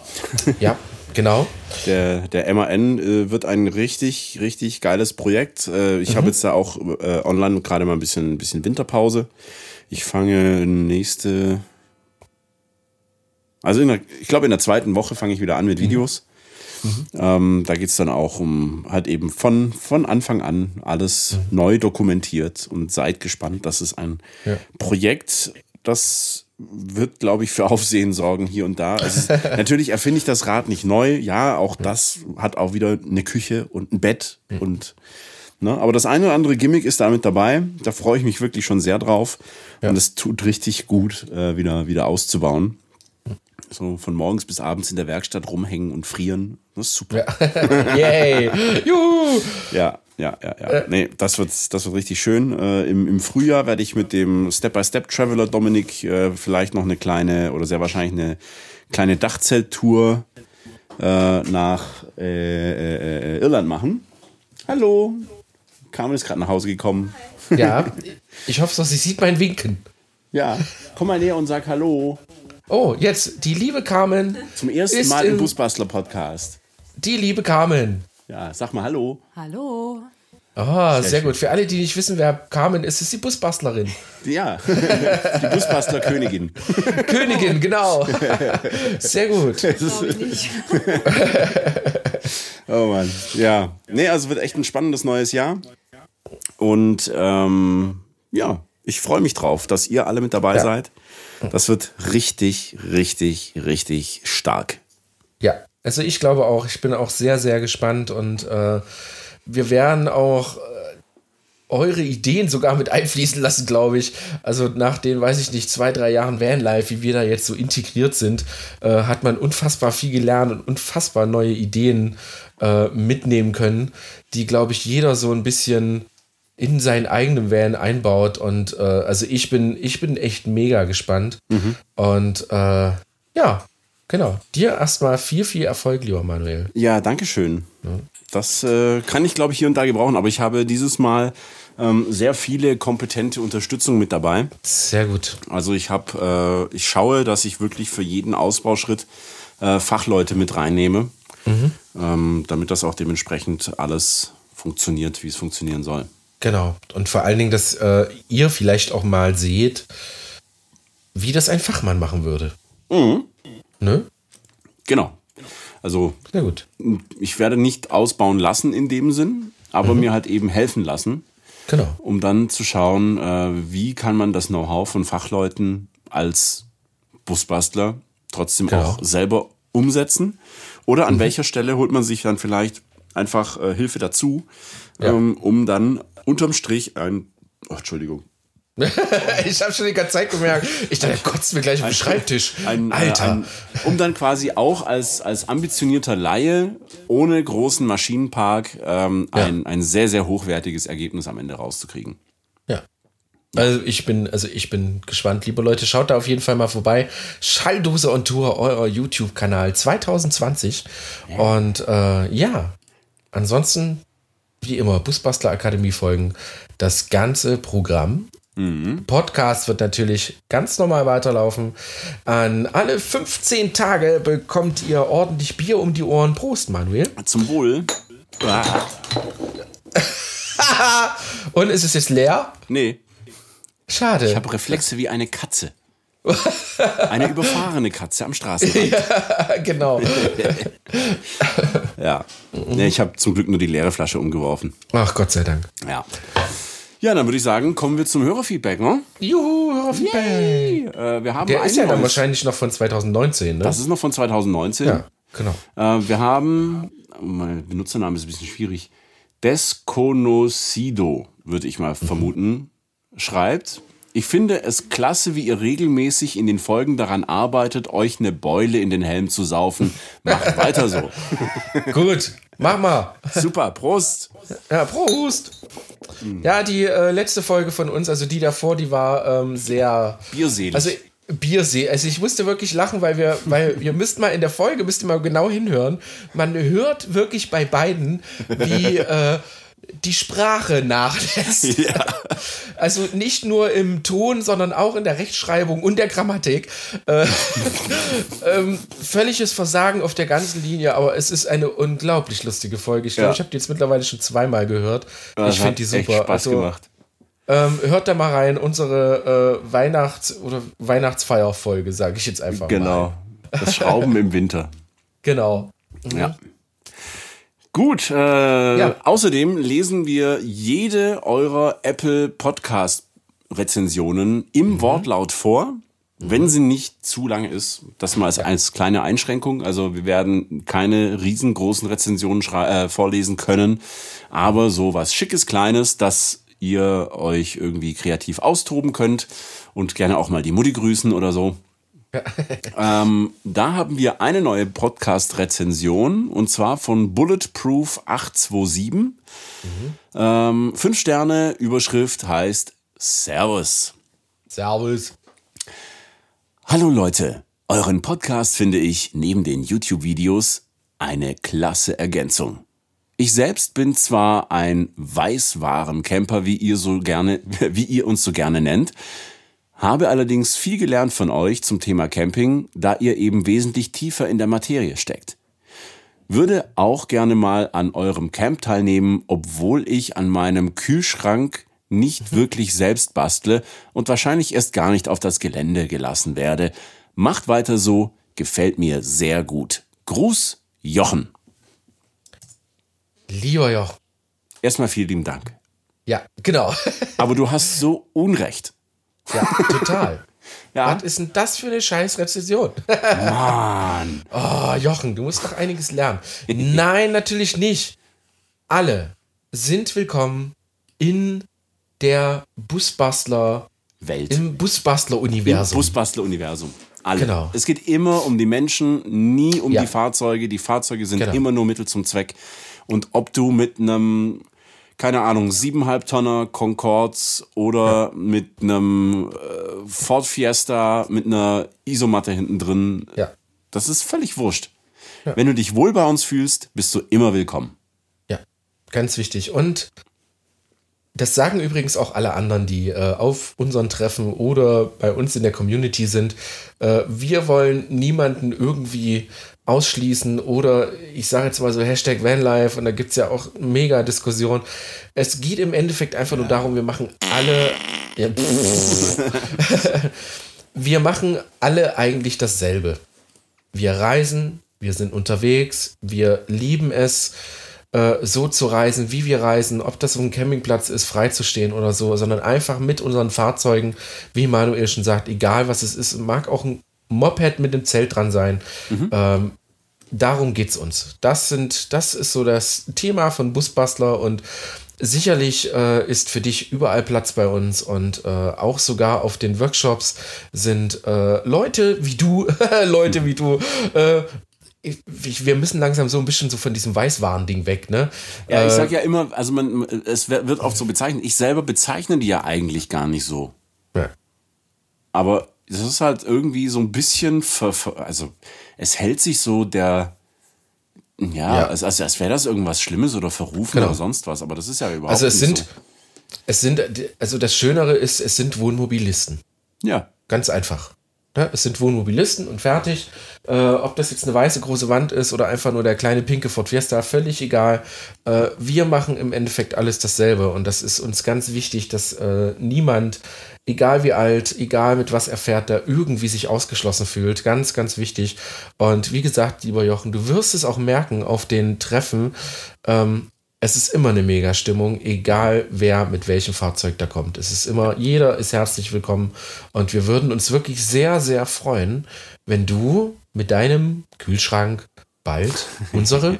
ja, genau. Der, der MAN äh, wird ein richtig, richtig geiles Projekt. Äh, ich mhm. habe jetzt da auch äh, online gerade mal ein bisschen, ein bisschen Winterpause. Ich fange nächste, also der, ich glaube in der zweiten Woche fange ich wieder an mit mhm. Videos. Mhm. Ähm, da geht es dann auch um halt eben von, von Anfang an alles mhm. neu dokumentiert und seid gespannt. Das ist ein ja. Projekt, das wird, glaube ich, für Aufsehen sorgen hier und da. Also, natürlich erfinde ich das Rad nicht neu. Ja, auch das hat auch wieder eine Küche und ein Bett mhm. und Ne? Aber das eine oder andere Gimmick ist damit dabei. Da freue ich mich wirklich schon sehr drauf. Ja. Und es tut richtig gut, äh, wieder, wieder auszubauen. So von morgens bis abends in der Werkstatt rumhängen und frieren. Das ist super. Ja. Yay! Juhu! Ja, ja, ja, ja. Äh. Nee, das wird, das wird richtig schön. Äh, im, Im Frühjahr werde ich mit dem Step-by-Step-Traveler Dominik äh, vielleicht noch eine kleine oder sehr wahrscheinlich eine kleine Dachzelttour äh, nach äh, äh, Irland machen. Hallo! Carmen ist gerade nach Hause gekommen. Ja, ich hoffe, dass sie sieht mein Winken. Ja, komm mal näher und sag Hallo. Oh, jetzt die liebe Carmen. Zum ersten Mal im Busbastler Podcast. Die liebe Carmen. Ja, sag mal Hallo. Hallo. Ah, sehr, sehr gut. Für alle, die nicht wissen, wer Carmen ist, ist die Busbastlerin. Ja, die Busbastler-Königin. Königin, genau. Sehr gut. oh Mann. Ja. Nee, also wird echt ein spannendes neues Jahr. Und ähm, ja, Ich freue mich drauf, dass ihr alle mit dabei Ja. seid. Das wird richtig, richtig, richtig stark. Ja, also ich glaube auch, ich bin auch sehr, sehr gespannt und äh, wir werden auch äh, eure Ideen sogar mit einfließen lassen, glaube ich. Also nach den, weiß ich nicht, zwei, drei Jahren Vanlife, wie wir da jetzt so integriert sind, äh, hat man unfassbar viel gelernt und unfassbar neue Ideen äh, mitnehmen können, die, glaube ich, jeder so ein bisschen in seinen eigenen Van einbaut. Und äh, also ich bin, ich bin echt mega gespannt. Und äh, ja, genau. Dir erstmal viel, viel Erfolg, lieber Manuel. Ja, danke schön. Das äh, kann ich, glaube ich, hier und da gebrauchen, aber ich habe dieses Mal ähm, sehr viele kompetente Unterstützung mit dabei. Sehr gut. Also ich habe, äh, ich schaue, dass ich wirklich für jeden Ausbauschritt äh, Fachleute mit reinnehme, ähm, damit das auch dementsprechend alles funktioniert, wie es funktionieren soll. Genau. Und vor allen Dingen, dass äh, ihr vielleicht auch mal seht, wie das ein Fachmann machen würde. Ne? Genau. Also Sehr gut. ich werde nicht ausbauen lassen in dem Sinn, aber mir halt eben helfen lassen, Genau. um dann zu schauen, äh, wie kann man das Know-how von Fachleuten als Busbastler trotzdem Genau. auch selber umsetzen. Oder an welcher Stelle holt man sich dann vielleicht einfach äh, Hilfe dazu, Ja. ähm, um dann unterm Strich ein, oh, Entschuldigung, ich habe schon die ganze Zeit gemerkt. Ich dachte, er kotzt mir gleich auf den Schreibtisch. ein, äh, Alter. ein, um dann quasi auch als, als ambitionierter Laie ohne großen Maschinenpark ähm, Ja. ein, ein sehr, sehr hochwertiges Ergebnis am Ende rauszukriegen. Ja. Also ich bin, also ich bin gespannt, liebe Leute, schaut da auf jeden Fall mal vorbei. Schalldose on Tour, euer YouTube-Kanal 2020. Und äh, ja, ansonsten, wie immer, Busbastler Akademie folgen. Das ganze Programm. Podcast wird natürlich ganz normal weiterlaufen. An alle 15 Tage bekommt ihr ordentlich Bier um die Ohren. Prost, Manuel. Zum Wohl. Ah, Und ist es jetzt leer? nee, Schade. ich habe Reflexe wie eine Katze. Eine überfahrene Katze am Straßenrand. genau. Ja. Nee, ich habe zum Glück nur die leere Flasche umgeworfen. Ach Gott sei Dank. Ja. Ja, dann würde ich sagen, kommen wir zum Hörerfeedback, ne? Juhu, Hörerfeedback. Äh, wir haben Der ist ja dann wahrscheinlich noch von 2019, ne? Das ist noch von 2019. ja, genau. Äh, wir haben, mein Benutzername ist ein bisschen schwierig, Desconocido, würde ich mal vermuten, schreibt. Ich finde es klasse, wie ihr regelmäßig in den Folgen daran arbeitet, euch eine Beule in den Helm zu saufen. Macht weiter so. Gut, mach mal. Super, Prost. Ja, Prost. Ja, die äh, letzte Folge von uns, also die davor, die war ähm, sehr. Bierselig. Also Biersee. Also ich musste wirklich lachen, weil wir, weil ihr müsst mal in der Folge, müsst ihr mal genau hinhören. Man hört wirklich bei beiden, wie äh, die Sprache nachlässt. Ja. Also nicht nur im Ton, sondern auch in der Rechtschreibung und der Grammatik. Äh, ähm, völliges Versagen auf der ganzen Linie, aber es ist eine unglaublich lustige Folge. Ich glaube, Ja. ich habe die jetzt mittlerweile schon zweimal gehört. Das ich finde die echt super. Spaß Also, gemacht. ähm, hört da mal rein, unsere äh, Weihnachts- oder Weihnachtsfeierfolge, sage ich jetzt einfach mal. Genau. Das Schrauben im Winter. Genau. Ja. Gut, äh, außerdem lesen wir jede eurer Apple Podcast Rezensionen im Wortlaut vor, wenn sie nicht zu lang ist. Das mal als, als kleine Einschränkung. Also wir werden keine riesengroßen Rezensionen äh, vorlesen können, aber so was Schickes, Kleines, dass ihr euch irgendwie kreativ austoben könnt und gerne auch mal die Mutti grüßen oder so. Ähm, da haben wir eine neue Podcast-Rezension und zwar von Bulletproof 827. Ähm, fünf Sterne, Überschrift heißt Servus. Servus. Hallo Leute, euren Podcast finde ich neben den YouTube-Videos eine klasse Ergänzung. Ich selbst bin zwar ein Weißwaren-Camper, wie ihr so gerne, wie ihr uns so gerne nennt, habe allerdings viel gelernt von euch zum Thema Camping, da ihr eben wesentlich tiefer in der Materie steckt. Würde auch gerne mal an eurem Camp teilnehmen, obwohl ich an meinem Kühlschrank nicht wirklich selbst bastle und wahrscheinlich erst gar nicht auf das Gelände gelassen werde. Macht weiter so, gefällt mir sehr gut. Gruß, Jochen. Lieber Joch. Erstmal vielen lieben Dank. Ja, genau. Aber du hast so Unrecht. Ja, total. Ja. Was ist denn das für eine scheiß Rezession? Mann. Oh, Jochen, du musst doch einiges lernen. Nein, natürlich nicht. Alle sind willkommen in der Busbastler, Welt. im Busbastler-Universum. Busbastler-Universum. Alle. Genau. Es geht immer um die Menschen, nie um Ja. die Fahrzeuge. Die Fahrzeuge sind Genau. immer nur Mittel zum Zweck. Und ob du mit einem, keine Ahnung, siebeneinhalb Tonner Concorde oder mit einem äh, Ford Fiesta mit einer Isomatte hinten drin, Ja. das ist völlig wurscht. Wenn du dich wohl bei uns fühlst, bist du immer willkommen. Ja, ganz wichtig. Und das sagen übrigens auch alle anderen, die äh, auf unseren Treffen oder bei uns in der Community sind. Äh, wir wollen niemanden irgendwie ausschließen oder ich sage jetzt mal so Hashtag Vanlife und da gibt es ja auch mega Diskussion. Es geht im Endeffekt einfach nur darum, wir machen alle. Ja, wir machen alle eigentlich dasselbe. Wir reisen, wir sind unterwegs, wir lieben es, äh, so zu reisen, wie wir reisen, ob das auf einem Campingplatz ist, freizustehen oder so, sondern einfach mit unseren Fahrzeugen, wie Manuel schon sagt, egal was es ist, mag auch ein Moped mit dem Zelt dran sein. Ähm, darum geht's uns. Das sind, das ist so das Thema von Busbastler und sicherlich äh, ist für dich überall Platz bei uns und äh, auch sogar auf den Workshops sind äh, Leute wie du, Leute wie du. Äh, ich, wir müssen langsam so ein bisschen so von diesem Weißwaren-Ding weg, ne? Ja, ich sag ja immer, also man, es wird oft so bezeichnet. Ich selber bezeichne die ja eigentlich gar nicht so. Ja. Aber es ist halt irgendwie so ein bisschen, ver, also es hält sich so der, ja, Ja. als, als, als wäre das irgendwas Schlimmes oder verrufen Genau. oder sonst was. Aber das ist ja überhaupt Also es nicht sind, es sind, also das Schönere ist, es sind Wohnmobilisten. so. Ja, Ganz einfach. Ne? Es sind Wohnmobilisten und fertig. Äh, ob das jetzt eine weiße große Wand ist oder einfach nur der kleine pinke Ford Fiesta, völlig egal. Äh, wir machen im Endeffekt alles dasselbe und das ist uns ganz wichtig, dass äh, niemand, egal wie alt, egal mit was er fährt, da irgendwie sich ausgeschlossen fühlt. Ganz, ganz wichtig. Und wie gesagt, lieber Jochen, du wirst es auch merken auf den Treffen. Ähm, es ist immer eine Mega-Stimmung, egal wer mit welchem Fahrzeug da kommt. Es ist immer, jeder ist herzlich willkommen und wir würden uns wirklich sehr, sehr freuen, wenn du mit deinem Kühlschrank bald unsere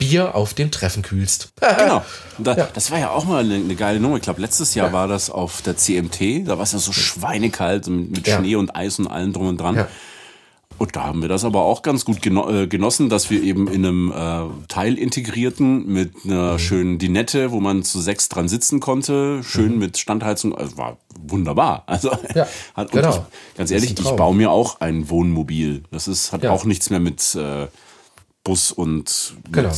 Bier auf dem Treffen kühlst. genau. Da, Das war ja auch mal eine, eine geile Nummer. Ich glaube, letztes Jahr war das auf der CMT. Da war es ja so schweinekalt mit, mit Ja. Schnee und Eis und allem drum und dran. Ja. Und da haben wir das aber auch ganz gut äh, genossen, dass wir eben in einem äh, Teil integrierten mit Mhm. einer schönen Dinette, wo man zu sechs dran sitzen konnte, schön mit Standheizung. Also war wunderbar. Also Mhm. Ja, hat, genau. ich, ganz ehrlich, ich baue mir auch ein Wohnmobil. Das ist hat Ja. auch nichts mehr mit äh, Bus und Genau.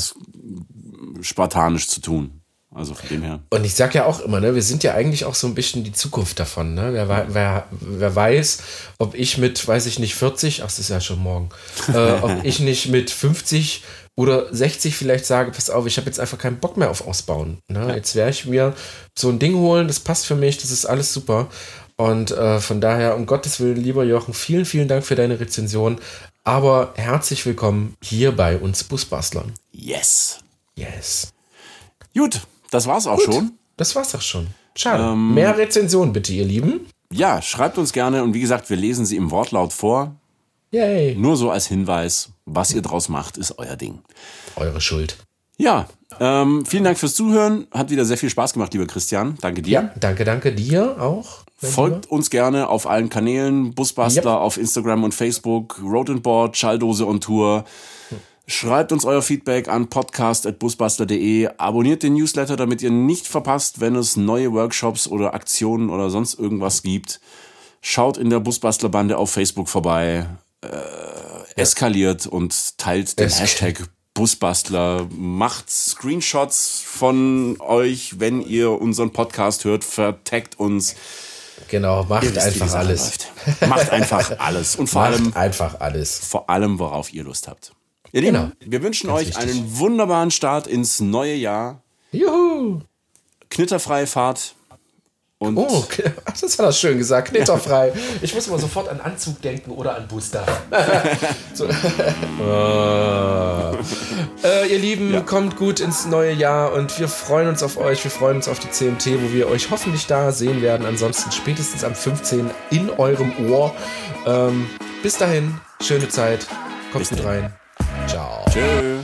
spartanisch zu tun. Also von dem her. Und ich sag ja auch immer, ne, wir sind ja eigentlich auch so ein bisschen die Zukunft davon. Ne? Wer, wer, wer weiß, ob ich mit, weiß ich nicht, 40, ach, das ist ja schon morgen, äh, ob ich nicht mit 50 oder 60 vielleicht sage, pass auf, ich habe jetzt einfach keinen Bock mehr auf Ausbauen. Ne? Jetzt werde ich mir so ein Ding holen, das passt für mich, das ist alles super. Und äh, von daher, um Gottes Willen, lieber Jochen, vielen, vielen Dank für deine Rezension. Aber herzlich willkommen hier bei uns Busbastlern. Yes. Yes. Gut, das war's auch schon. Das war's auch schon. Schade. Mehr Rezensionen bitte, ihr Lieben. Ja, schreibt uns gerne und wie gesagt, wir lesen sie im Wortlaut vor. Yay. Nur so als Hinweis, was ihr draus macht, ist euer Ding. Eure Schuld. Ja, ähm, vielen Dank fürs Zuhören. Hat wieder sehr viel Spaß gemacht, lieber Christian. Danke dir. Ja, danke, danke dir auch. Folgt uns gerne auf allen Kanälen, Busbastler Yep. auf Instagram und Facebook, Road and Board, Schalldose on Tour. Schreibt uns euer Feedback an podcast.busbastler.de. Abonniert den Newsletter, damit ihr nicht verpasst, wenn es neue Workshops oder Aktionen oder sonst irgendwas gibt. Schaut in der Busbastler-Bande auf Facebook vorbei. Äh, eskaliert und teilt den Esk- Hashtag Busbastler. Macht Screenshots von euch, wenn ihr unseren Podcast hört. Vertaggt uns. Genau, macht wisst, einfach alles. Macht einfach alles. Und vor allem, Macht einfach alles. vor allem, worauf ihr Lust habt. Ihr Lieben, Genau. wir wünschen Ganz euch wichtig. einen wunderbaren Start ins neue Jahr. Juhu. Knitterfreie Fahrt. Und Oh, okay. Das hat er schön gesagt. Knitterfrei. Ich muss immer sofort an Anzug denken oder an Booster. so. Ah. äh, ihr Lieben, Ja. kommt gut ins neue Jahr und wir freuen uns auf euch. Wir freuen uns auf die CMT, wo wir euch hoffentlich da sehen werden. Ansonsten spätestens am 15. in eurem Ohr. Ähm, bis dahin, schöne Zeit. Kommt Bis gut rein. Ciao. Tschö.